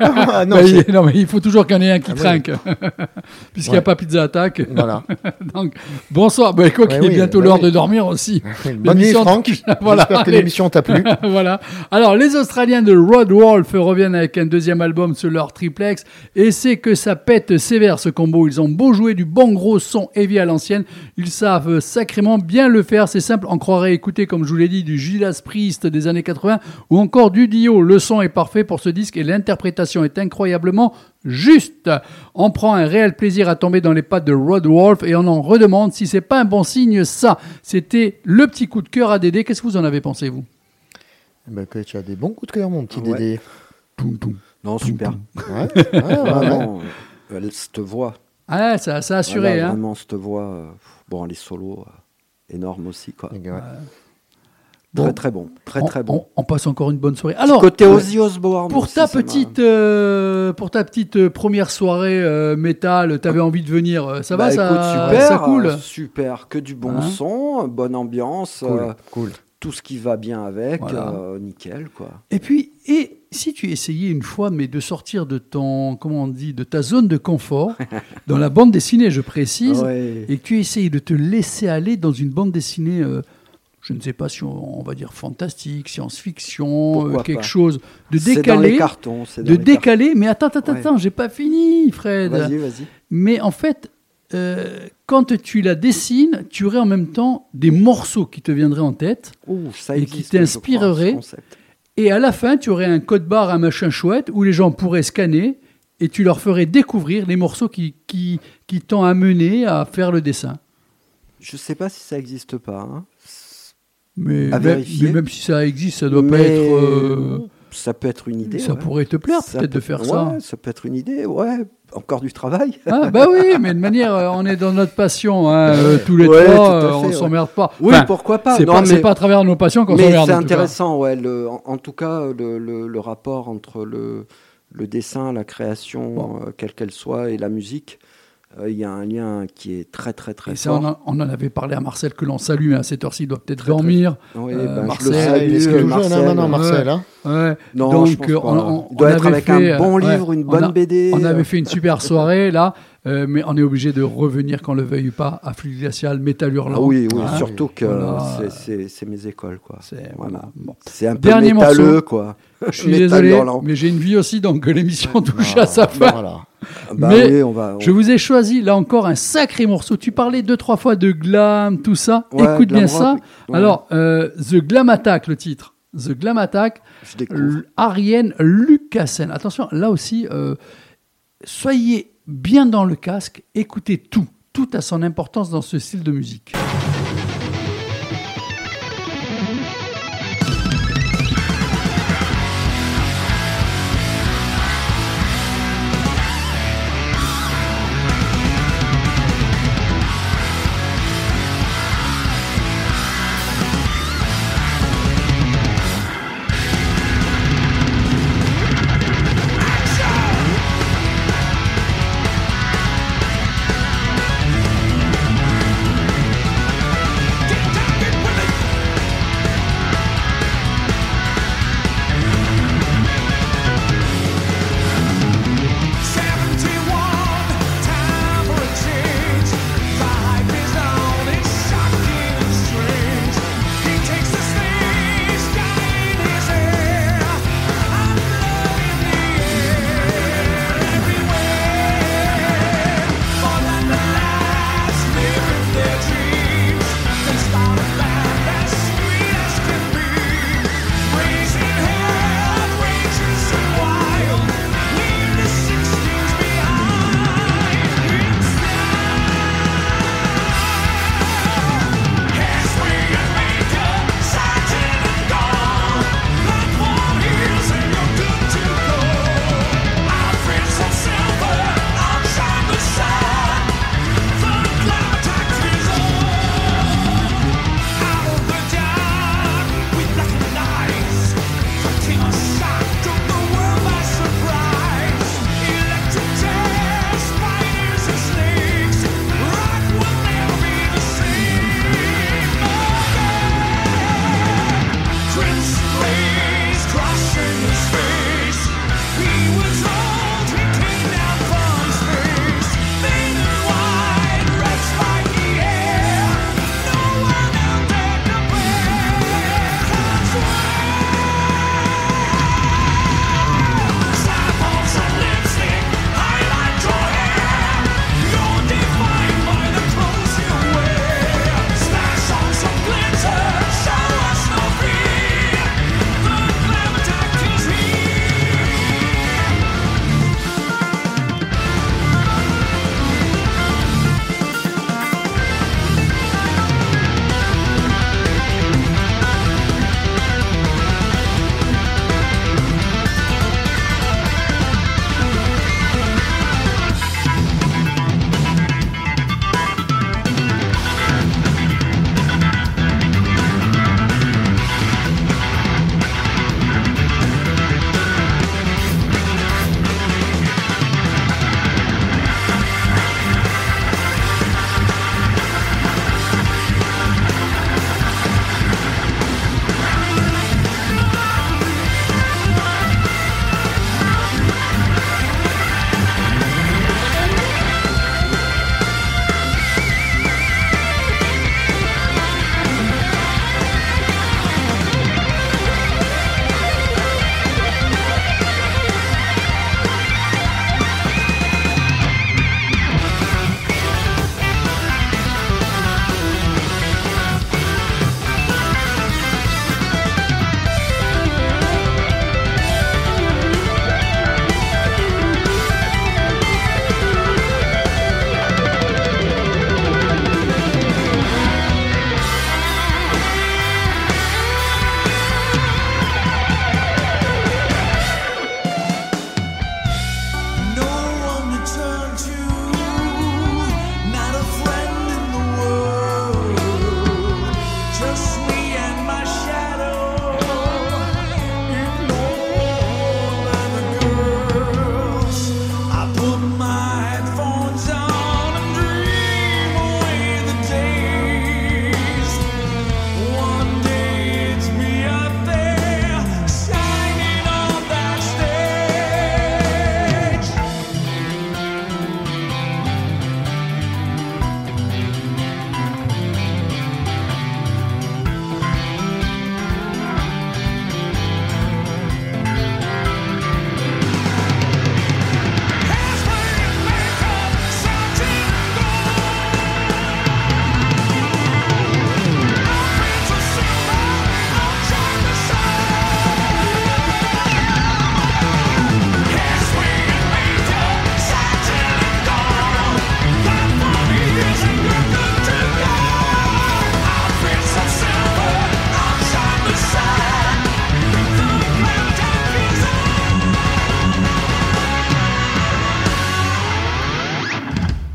[SPEAKER 2] Ah, non,
[SPEAKER 1] Bah, il, non, mais il faut toujours qu'il y en ait un qui
[SPEAKER 2] Ah,
[SPEAKER 1] trinque. Puisqu'il n'y a pas Pizza Attack.
[SPEAKER 2] Voilà.
[SPEAKER 1] Donc, bonsoir. Bah, quoi qu'il est
[SPEAKER 2] oui,
[SPEAKER 1] bientôt
[SPEAKER 2] bah
[SPEAKER 1] l'heure
[SPEAKER 2] oui.
[SPEAKER 1] de dormir aussi.
[SPEAKER 2] Bonne nuit, Franck.
[SPEAKER 1] Voilà,
[SPEAKER 2] J'espère que l'émission t'a plu.
[SPEAKER 1] voilà. Alors, les Australiens de Rod Wolf reviennent avec un deuxième album sur leur triplex. Et c'est que ça pète sévère ce combo. Ils ont beau jouer du bon gros son heavy à l'ancienne. Ils savent sacrément bien le faire. C'est simple. On croirait écouter, comme je vous l'ai dit, du Judas Priest des années 80 ou encore du Dio. Le son est parfait pour ce disque et l'interprétation est incroyablement juste. On prend un réel plaisir à tomber dans les pattes de Rod Wolf et on en redemande si c'est pas un bon signe ça. C'était le petit coup de cœur à Dédé. Qu'est-ce que vous en avez pensé, vous?
[SPEAKER 2] Bah, que tu as des bons coups de cœur, mon petit
[SPEAKER 3] Ouais.
[SPEAKER 2] Dédé.
[SPEAKER 1] Poum, poum.
[SPEAKER 3] Non, super.
[SPEAKER 2] Ouais, ouais, ouais, ouais.
[SPEAKER 3] Vraiment, euh, elle- cette voix.
[SPEAKER 1] Ah, ça, ça a assuré,
[SPEAKER 3] Voilà,
[SPEAKER 1] hein.
[SPEAKER 3] Vraiment, cette voix. euh, bon, les solos, euh, énormes aussi, quoi.
[SPEAKER 2] Ouais.
[SPEAKER 1] Bon.
[SPEAKER 3] Très, très bon. Très,
[SPEAKER 1] on,
[SPEAKER 3] très bon.
[SPEAKER 1] on- on passe encore une bonne soirée. Alors,
[SPEAKER 3] Côté
[SPEAKER 1] euh,
[SPEAKER 3] Ozzy Osbourne.
[SPEAKER 1] pour ta
[SPEAKER 3] ça
[SPEAKER 1] petite, euh, pour ta petite euh, première soirée euh, métal, t'avais envie de venir. Ça
[SPEAKER 3] Bah,
[SPEAKER 1] va, ça,
[SPEAKER 3] écoute, super,
[SPEAKER 1] ça coule.
[SPEAKER 3] super, que du bon
[SPEAKER 1] Hein
[SPEAKER 3] son, bonne ambiance,
[SPEAKER 2] Cool,
[SPEAKER 3] euh,
[SPEAKER 2] cool.
[SPEAKER 3] tout ce qui va bien avec,
[SPEAKER 1] Voilà.
[SPEAKER 3] nickel, quoi.
[SPEAKER 1] Et puis, et si tu essayais une fois, mais de sortir de ton, comment on dit, de ta zone de confort, dans la bande dessinée, je précise,
[SPEAKER 3] Ouais.
[SPEAKER 1] et que tu essayes de te laisser aller dans une bande dessinée, euh, je ne sais pas si on, on va dire fantastique, science-fiction, euh, quelque
[SPEAKER 3] pas.
[SPEAKER 1] chose de
[SPEAKER 3] C'est dans les
[SPEAKER 1] décalé,
[SPEAKER 3] cartons. dans
[SPEAKER 1] de
[SPEAKER 3] les
[SPEAKER 1] décalé. Mais attends, attends,
[SPEAKER 3] Ouais.
[SPEAKER 1] attends, j'ai pas fini, Fred.
[SPEAKER 3] Vas-y, vas-y.
[SPEAKER 1] Mais en fait, euh, quand tu la dessines, tu aurais en même temps des morceaux qui te viendraient en tête.
[SPEAKER 3] Ouh, ça
[SPEAKER 1] Et qui
[SPEAKER 3] existe,
[SPEAKER 1] Et à la fin, tu aurais un code barre, un machin chouette, où les gens pourraient scanner et tu leur ferais découvrir les morceaux qui, qui, qui t'ont amené à faire le dessin.
[SPEAKER 3] Je sais pas si ça existe pas. hein.
[SPEAKER 1] Mais,
[SPEAKER 3] À
[SPEAKER 1] même,
[SPEAKER 3] vérifier.
[SPEAKER 1] mais même si ça existe, ça doit pas être. euh,
[SPEAKER 3] Ça peut être une idée.
[SPEAKER 1] ça
[SPEAKER 3] ouais.
[SPEAKER 1] pourrait te plaire peut-être de faire
[SPEAKER 3] ouais,
[SPEAKER 1] ça.
[SPEAKER 3] Ça peut être une idée, ouais. Encore du travail.
[SPEAKER 1] Ah, bah oui, mais de manière, euh, on est dans notre passion, hein, euh, tous les
[SPEAKER 3] Ouais,
[SPEAKER 1] trois, euh,
[SPEAKER 3] fait,
[SPEAKER 1] on s'emmerde pas.
[SPEAKER 3] Oui,
[SPEAKER 1] Enfin,
[SPEAKER 3] pourquoi pas.
[SPEAKER 1] C'est pas,
[SPEAKER 3] mais-
[SPEAKER 1] pas à travers nos passions qu'on s'emmerde.
[SPEAKER 3] c'est intéressant, ouais. Le, en, en tout cas, le, le- le rapport entre le, dessin, la création, euh, quelle qu'elle soit, et la musique, euh, il y a un lien qui est très, très, très
[SPEAKER 1] Et ça, on,
[SPEAKER 3] fort.
[SPEAKER 1] en- on en avait parlé à Marcel que l'on salue, mais à cette heure-ci, il doit peut-être dormir.
[SPEAKER 3] Oui,
[SPEAKER 1] euh,
[SPEAKER 3] ben,
[SPEAKER 1] Marcel,
[SPEAKER 3] je le
[SPEAKER 2] Ah,
[SPEAKER 3] salue,
[SPEAKER 2] est toujours
[SPEAKER 3] Marcel.
[SPEAKER 2] Marcel. Hein
[SPEAKER 1] Ouais.
[SPEAKER 3] Non,
[SPEAKER 1] Donc,
[SPEAKER 3] je pense
[SPEAKER 1] euh,
[SPEAKER 3] pas.
[SPEAKER 1] on- on-
[SPEAKER 3] il doit
[SPEAKER 1] on
[SPEAKER 3] être avec
[SPEAKER 1] fait,
[SPEAKER 3] un bon
[SPEAKER 1] euh,
[SPEAKER 3] livre,
[SPEAKER 1] ouais,
[SPEAKER 3] une
[SPEAKER 1] on
[SPEAKER 3] bonne
[SPEAKER 1] a-
[SPEAKER 3] BD.
[SPEAKER 1] On
[SPEAKER 3] euh,
[SPEAKER 1] avait fait une super soirée là, euh, mais on est obligé de revenir, qu'on le veuille pas, à Flux Glacial, Métal Hurlant.
[SPEAKER 3] Ah oui, oui,
[SPEAKER 1] Hein
[SPEAKER 3] surtout que
[SPEAKER 1] Voilà.
[SPEAKER 3] c'est- mes écoles, quoi.
[SPEAKER 1] C'est- voilà. Bon.
[SPEAKER 3] Un peu
[SPEAKER 1] Dernier
[SPEAKER 3] métalleux,
[SPEAKER 1] morceau.
[SPEAKER 3] quoi.
[SPEAKER 1] Je suis désolé,
[SPEAKER 3] hurlant.
[SPEAKER 1] mais j'ai une vie aussi, donc l'émission touche
[SPEAKER 2] Ah,
[SPEAKER 1] à sa fin.
[SPEAKER 2] Voilà.
[SPEAKER 3] Bah
[SPEAKER 1] Mais
[SPEAKER 3] oui, on va. on-
[SPEAKER 1] Je vous ai choisi là encore un sacré morceau. Tu parlais deux trois fois de glam, tout ça.
[SPEAKER 3] Ouais,
[SPEAKER 1] Écoute bien ça.
[SPEAKER 3] ouais.
[SPEAKER 1] Alors, euh, The Glam Attack, le titre. The Glam Attack, Ariane Lucassen. Attention, là aussi, euh, soyez bien dans le casque, écoutez tout. Tout a son importance dans ce style de musique.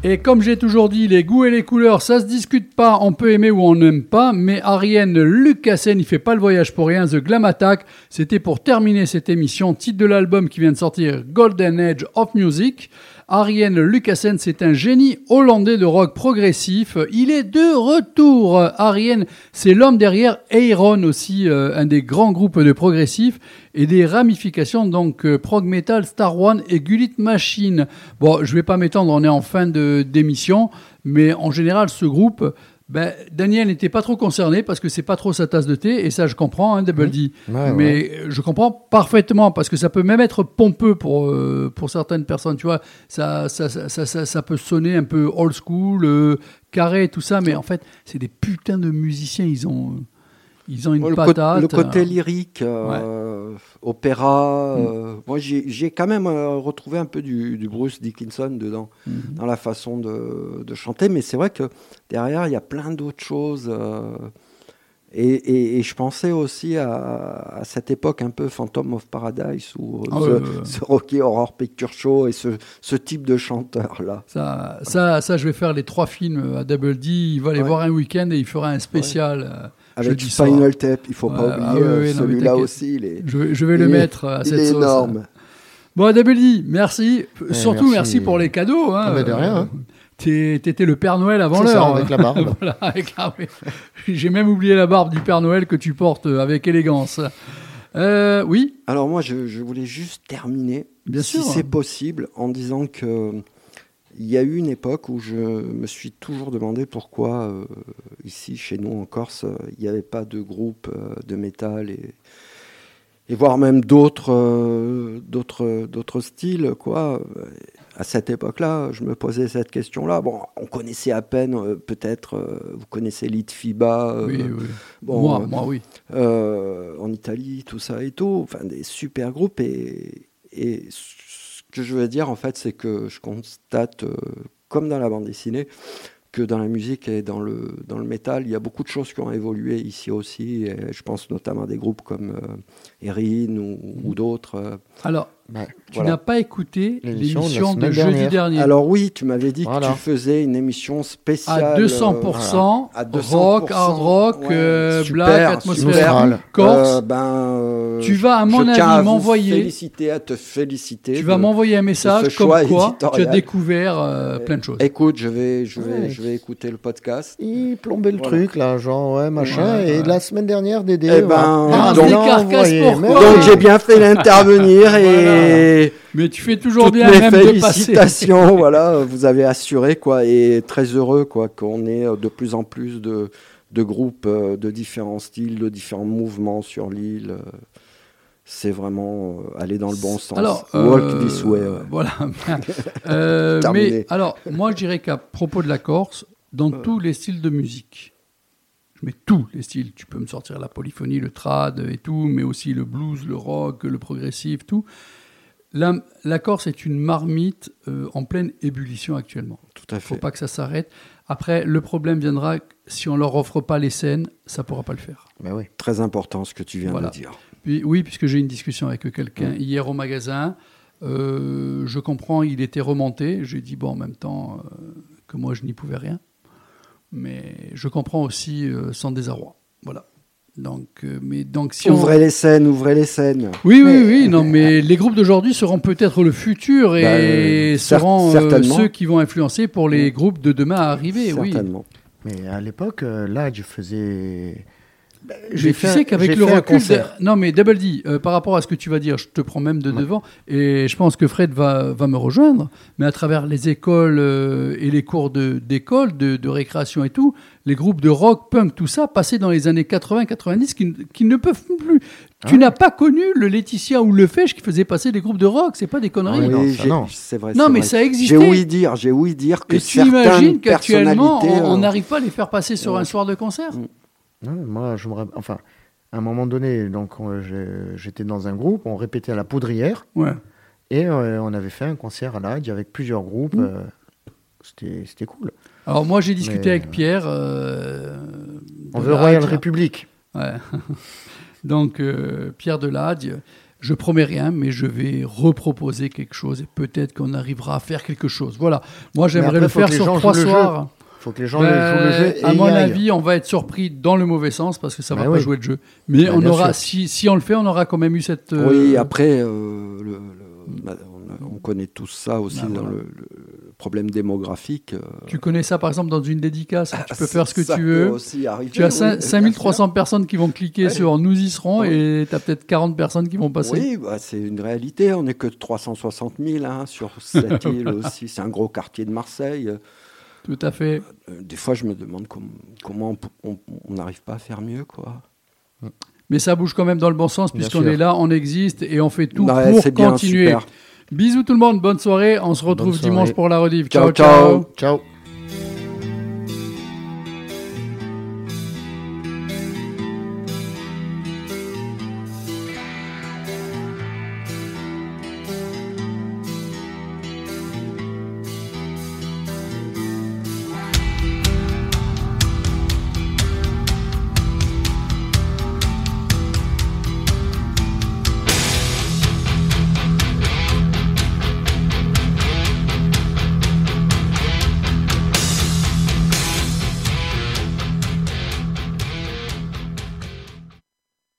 [SPEAKER 1] Et comme j'ai toujours dit, les goûts et les couleurs, ça se discute pas, on peut aimer ou on n'aime pas, mais Ariane Lucassen, il fait pas le voyage pour rien, The Glam Attack, c'était pour terminer cette émission, titre de l'album qui vient de sortir, Golden Age of Music. Ariane Lucassen, c'est un génie hollandais de rock progressif. Il est de retour. Ariane, c'est l'homme derrière Aeron aussi, euh, un des grands groupes de progressif et des ramifications donc euh, prog metal, Star One et Gulit Machine. Bon, je vais pas m'étendre, on est en fin de d'émission, mais en général, ce groupe. Ben, Daniel n'était pas trop concerné parce que c'est pas trop sa tasse de thé et ça je comprends, hein, Double D.
[SPEAKER 2] Ouais,
[SPEAKER 1] Mais euh, je comprends parfaitement parce que ça peut même être pompeux pour, euh, pour certaines personnes, tu vois. Ça, ça, ça, ça, ça- ça peut sonner un peu old school, euh, carré, tout ça, mais en fait, c'est des putains de musiciens, ils ont, euh, ils ont une patate.
[SPEAKER 3] le côté
[SPEAKER 1] euh,
[SPEAKER 3] lyrique, euh, opéra.
[SPEAKER 1] Mm.
[SPEAKER 3] euh, moi, j'ai quand même euh, retrouvé un peu du, du Bruce Dickinson dedans,
[SPEAKER 1] Mhm.
[SPEAKER 3] dans la façon de, de chanter. Mais c'est vrai que derrière, il y a plein d'autres choses. euh, et, et- et je pensais aussi à, à cette époque un peu Phantom of Paradise ou
[SPEAKER 1] Ah
[SPEAKER 3] ce,
[SPEAKER 1] ouais.
[SPEAKER 3] ce Rocky Horror Picture Show et ce, ce type de chanteur-là.
[SPEAKER 1] Ça, ça, ça, je vais faire les trois films à Double D. Il va les
[SPEAKER 3] Ouais.
[SPEAKER 1] voir un week-end et il fera un spécial. euh,
[SPEAKER 3] Avec
[SPEAKER 1] soir.
[SPEAKER 3] Final Tape, il faut pas
[SPEAKER 1] ah
[SPEAKER 3] oublier
[SPEAKER 1] oui,
[SPEAKER 3] euh, celui-là aussi. Il est,
[SPEAKER 1] Je, vais- je vais le
[SPEAKER 3] il est-
[SPEAKER 1] mettre à
[SPEAKER 3] il
[SPEAKER 1] cette
[SPEAKER 3] est
[SPEAKER 1] sauce.
[SPEAKER 3] énorme.
[SPEAKER 1] Bon, D, merci. Surtout merci.
[SPEAKER 2] merci.
[SPEAKER 1] pour les cadeaux. Hein.
[SPEAKER 2] Ah, de rien, hein.
[SPEAKER 1] T'étais le Père Noël avant
[SPEAKER 2] ça,
[SPEAKER 1] l'heure.
[SPEAKER 2] avec la barbe.
[SPEAKER 1] voilà, avec la- oui. J'ai même oublié la barbe du Père Noël que tu portes avec élégance. Euh, oui,
[SPEAKER 3] Alors moi, je, je voulais juste terminer,
[SPEAKER 1] Bien
[SPEAKER 3] si
[SPEAKER 1] sûr.
[SPEAKER 3] c'est possible, en disant que il y a eu une époque où je me suis toujours demandé pourquoi euh, ici, chez nous en Corse, il n'y avait pas de groupe euh, de métal et, et voire même d'autres euh, d'autres d'autres styles quoi. À cette époque-là, je me posais cette question-là. Bon, on connaissait à peine, euh, peut-être, euh, vous connaissez Litfiba,
[SPEAKER 1] oui, oui.
[SPEAKER 3] bon,
[SPEAKER 1] moi, moi, oui.
[SPEAKER 3] en Italie, tout ça et tout, enfin des super groupes. Et, que je veux dire, en fait, c'est que je constate, euh, comme dans la bande dessinée, que dans la musique et dans le, dans le métal, il y a beaucoup de choses qui ont évolué ici aussi. Je pense notamment à des groupes comme euh, Erin ou, ou d'autres. euh.
[SPEAKER 1] Alors,
[SPEAKER 2] Bah,
[SPEAKER 1] tu
[SPEAKER 3] Voilà.
[SPEAKER 1] n'as pas écouté
[SPEAKER 2] L'émission de
[SPEAKER 1] jeudi
[SPEAKER 2] dernière.
[SPEAKER 1] dernier.
[SPEAKER 3] Alors oui, tu m'avais dit
[SPEAKER 2] Voilà.
[SPEAKER 3] que tu faisais une émission spéciale.
[SPEAKER 1] à 200%,
[SPEAKER 3] euh, à 200%,
[SPEAKER 1] rock, hard rock,
[SPEAKER 3] ouais,
[SPEAKER 1] euh,
[SPEAKER 3] super,
[SPEAKER 1] black, atmosphère, corse.
[SPEAKER 3] Euh, ben, euh,
[SPEAKER 1] Tu vas, à mon
[SPEAKER 3] je
[SPEAKER 1] avis, m'envoyer-
[SPEAKER 3] Féliciter, à te féliciter.
[SPEAKER 1] tu
[SPEAKER 3] de-
[SPEAKER 1] vas m'envoyer un message comme quoi tu as découvert euh, plein de choses.
[SPEAKER 3] Écoute, je vais, je vais,
[SPEAKER 2] Ouais.
[SPEAKER 3] je vais écouter le podcast.
[SPEAKER 2] Il plombait le
[SPEAKER 3] Voilà.
[SPEAKER 2] truc, là, genre, ouais, machin.
[SPEAKER 1] Ouais,
[SPEAKER 2] et
[SPEAKER 1] ouais.
[SPEAKER 2] la semaine dernière, Dédé.
[SPEAKER 3] Eh ben,
[SPEAKER 2] voilà.
[SPEAKER 3] donc- j'ai bien fait d'intervenir et
[SPEAKER 1] Mais tu fais toujours
[SPEAKER 3] toutes
[SPEAKER 1] bien
[SPEAKER 3] mes
[SPEAKER 1] même de passer.
[SPEAKER 3] félicitations. voilà, vous avez assuré quoi et très heureux quoi qu'on ait euh, de plus en plus de, de groupes euh, de différents styles, de différents mouvements sur l'île. euh, C'est vraiment aller dans le bon sens.
[SPEAKER 1] Alors,
[SPEAKER 3] Walk
[SPEAKER 1] euh,
[SPEAKER 3] this way. ouais.
[SPEAKER 1] Voilà. Euh,
[SPEAKER 3] Terminé.
[SPEAKER 1] mais alors, moi, je dirais qu'à propos de la Corse, dans tous les styles de musique, je mets tous les styles. Tu peux me sortir la polyphonie, le trad et tout, mais aussi le blues, le rock, le progressif, tout. La, la Corse est une marmite euh, en pleine ébullition actuellement.
[SPEAKER 3] Tout à
[SPEAKER 1] Il faut
[SPEAKER 3] fait.
[SPEAKER 1] pas que ça s'arrête. Après, le problème viendra si on leur offre pas les scènes, ça pourra pas le faire.
[SPEAKER 2] Bah oui.
[SPEAKER 3] Très important ce que tu viens
[SPEAKER 1] Voilà.
[SPEAKER 3] de dire.
[SPEAKER 1] Puis, oui, puisque j'ai eu une discussion avec quelqu'un hier au magasin. Euh, je comprends, il était remonté. J'ai dit, bon, en même temps, euh, que moi, je n'y pouvais rien. Mais je comprends aussi son désarroi. Voilà. Donc, euh, mais donc si on...
[SPEAKER 3] Ouvrez les scènes, ouvrez les scènes.
[SPEAKER 1] Oui, oui, oui, non, mais les groupes d'aujourd'hui seront peut-être le futur et
[SPEAKER 3] Bah, euh,
[SPEAKER 1] seront euh, ceux qui vont influencer pour les groupes de demain à arriver. Oui.
[SPEAKER 3] Certainement.
[SPEAKER 2] Mais à l'époque, euh, là, je faisais. Bah,
[SPEAKER 1] Mais
[SPEAKER 2] j'ai
[SPEAKER 1] tu
[SPEAKER 2] fait-
[SPEAKER 1] sais qu'avec
[SPEAKER 2] j'ai
[SPEAKER 1] le
[SPEAKER 2] fait
[SPEAKER 1] recul, non mais Double D, euh, par rapport à ce que tu vas dire, je te prends même de
[SPEAKER 2] Ouais.
[SPEAKER 1] devant et je pense que Fred va, va me rejoindre. Mais à travers les écoles euh, et les cours de- d'école, de, de récréation et tout, les groupes de rock, punk, tout ça, passé dans les années 80-90, qui, qui ne peuvent plus. Tu
[SPEAKER 2] Ah.
[SPEAKER 1] n'as pas connu le Laetitia ou le Fèche qui faisait passer des groupes de rock, c'est pas des conneries.
[SPEAKER 2] Oui, non, ça,
[SPEAKER 3] j'ai-
[SPEAKER 2] non.
[SPEAKER 3] c'est vrai.
[SPEAKER 1] Non, mais
[SPEAKER 3] vrai.
[SPEAKER 1] ça
[SPEAKER 3] J'ai
[SPEAKER 1] existait.
[SPEAKER 3] ouï dire, j'ai ouï dire que
[SPEAKER 1] Et tu
[SPEAKER 3] certaines
[SPEAKER 1] imagines qu'actuellement,
[SPEAKER 3] personnalités,
[SPEAKER 1] on
[SPEAKER 3] euh,
[SPEAKER 1] n'arrive pas à les faire passer sur
[SPEAKER 3] Ouais.
[SPEAKER 1] un soir de concert?
[SPEAKER 3] Mm.
[SPEAKER 2] Moi, je me rappelle. Enfin, à un moment donné, donc, euh, j'étais dans un groupe, on répétait à la poudrière.
[SPEAKER 1] Ouais.
[SPEAKER 2] Et euh, on avait fait un concert à l'Adj avec plusieurs groupes.
[SPEAKER 1] Mmh.
[SPEAKER 2] euh, C'était cool.
[SPEAKER 1] Alors moi j'ai discuté
[SPEAKER 2] Mais,
[SPEAKER 1] avec Pierre. euh,
[SPEAKER 2] On veut Royal. République.
[SPEAKER 1] Ouais. Donc, Pierre Delade, Je promets rien, mais je vais reproposer quelque chose et peut-être qu'on arrivera à faire quelque chose. Voilà. Moi, j'aimerais le faire sur trois soirs.
[SPEAKER 2] Faut que les gens
[SPEAKER 1] Ben,
[SPEAKER 2] jouent le jeu. Et
[SPEAKER 1] à mon avis, on va être surpris dans le mauvais sens parce que ça va
[SPEAKER 2] Ben
[SPEAKER 1] pas
[SPEAKER 2] oui.
[SPEAKER 1] jouer le jeu. Mais
[SPEAKER 2] Ben,
[SPEAKER 1] on aura, si, si on le fait, on aura quand même eu cette. euh,
[SPEAKER 3] Oui, après, euh, le- le- bah, on, connaît tous ça aussi
[SPEAKER 1] Ah,
[SPEAKER 3] dans
[SPEAKER 1] voilà.
[SPEAKER 3] le, le problème démographique. euh,
[SPEAKER 1] Tu connais ça par exemple dans une dédicace. Tu peux faire ce que tu veux.
[SPEAKER 3] aussi arriver,
[SPEAKER 1] Tu as
[SPEAKER 3] oui,
[SPEAKER 1] cin-
[SPEAKER 3] bien
[SPEAKER 1] 5300 personnes qui vont cliquer
[SPEAKER 3] Ouais.
[SPEAKER 1] sur Nous y serons et tu as peut-être 40 personnes qui vont passer.
[SPEAKER 3] Oui, bah, c'est une réalité. On n'est que 360 000 hein, sur cette île aussi. C'est un gros quartier de Marseille.
[SPEAKER 1] Tout à fait.
[SPEAKER 3] Euh, des fois, je me demande com- comment on n'arrive pas à faire mieux. quoi.
[SPEAKER 1] Mais ça bouge quand même dans le bon sens puisqu'on est là, on existe et on fait tout
[SPEAKER 3] Ouais,
[SPEAKER 1] pour
[SPEAKER 3] bien,
[SPEAKER 1] continuer. Bisous tout le monde, bonne soirée. On se retrouve
[SPEAKER 2] soirée.
[SPEAKER 1] dimanche pour la rediff.
[SPEAKER 3] Ciao,
[SPEAKER 1] ciao.
[SPEAKER 3] ciao.
[SPEAKER 2] Ciao.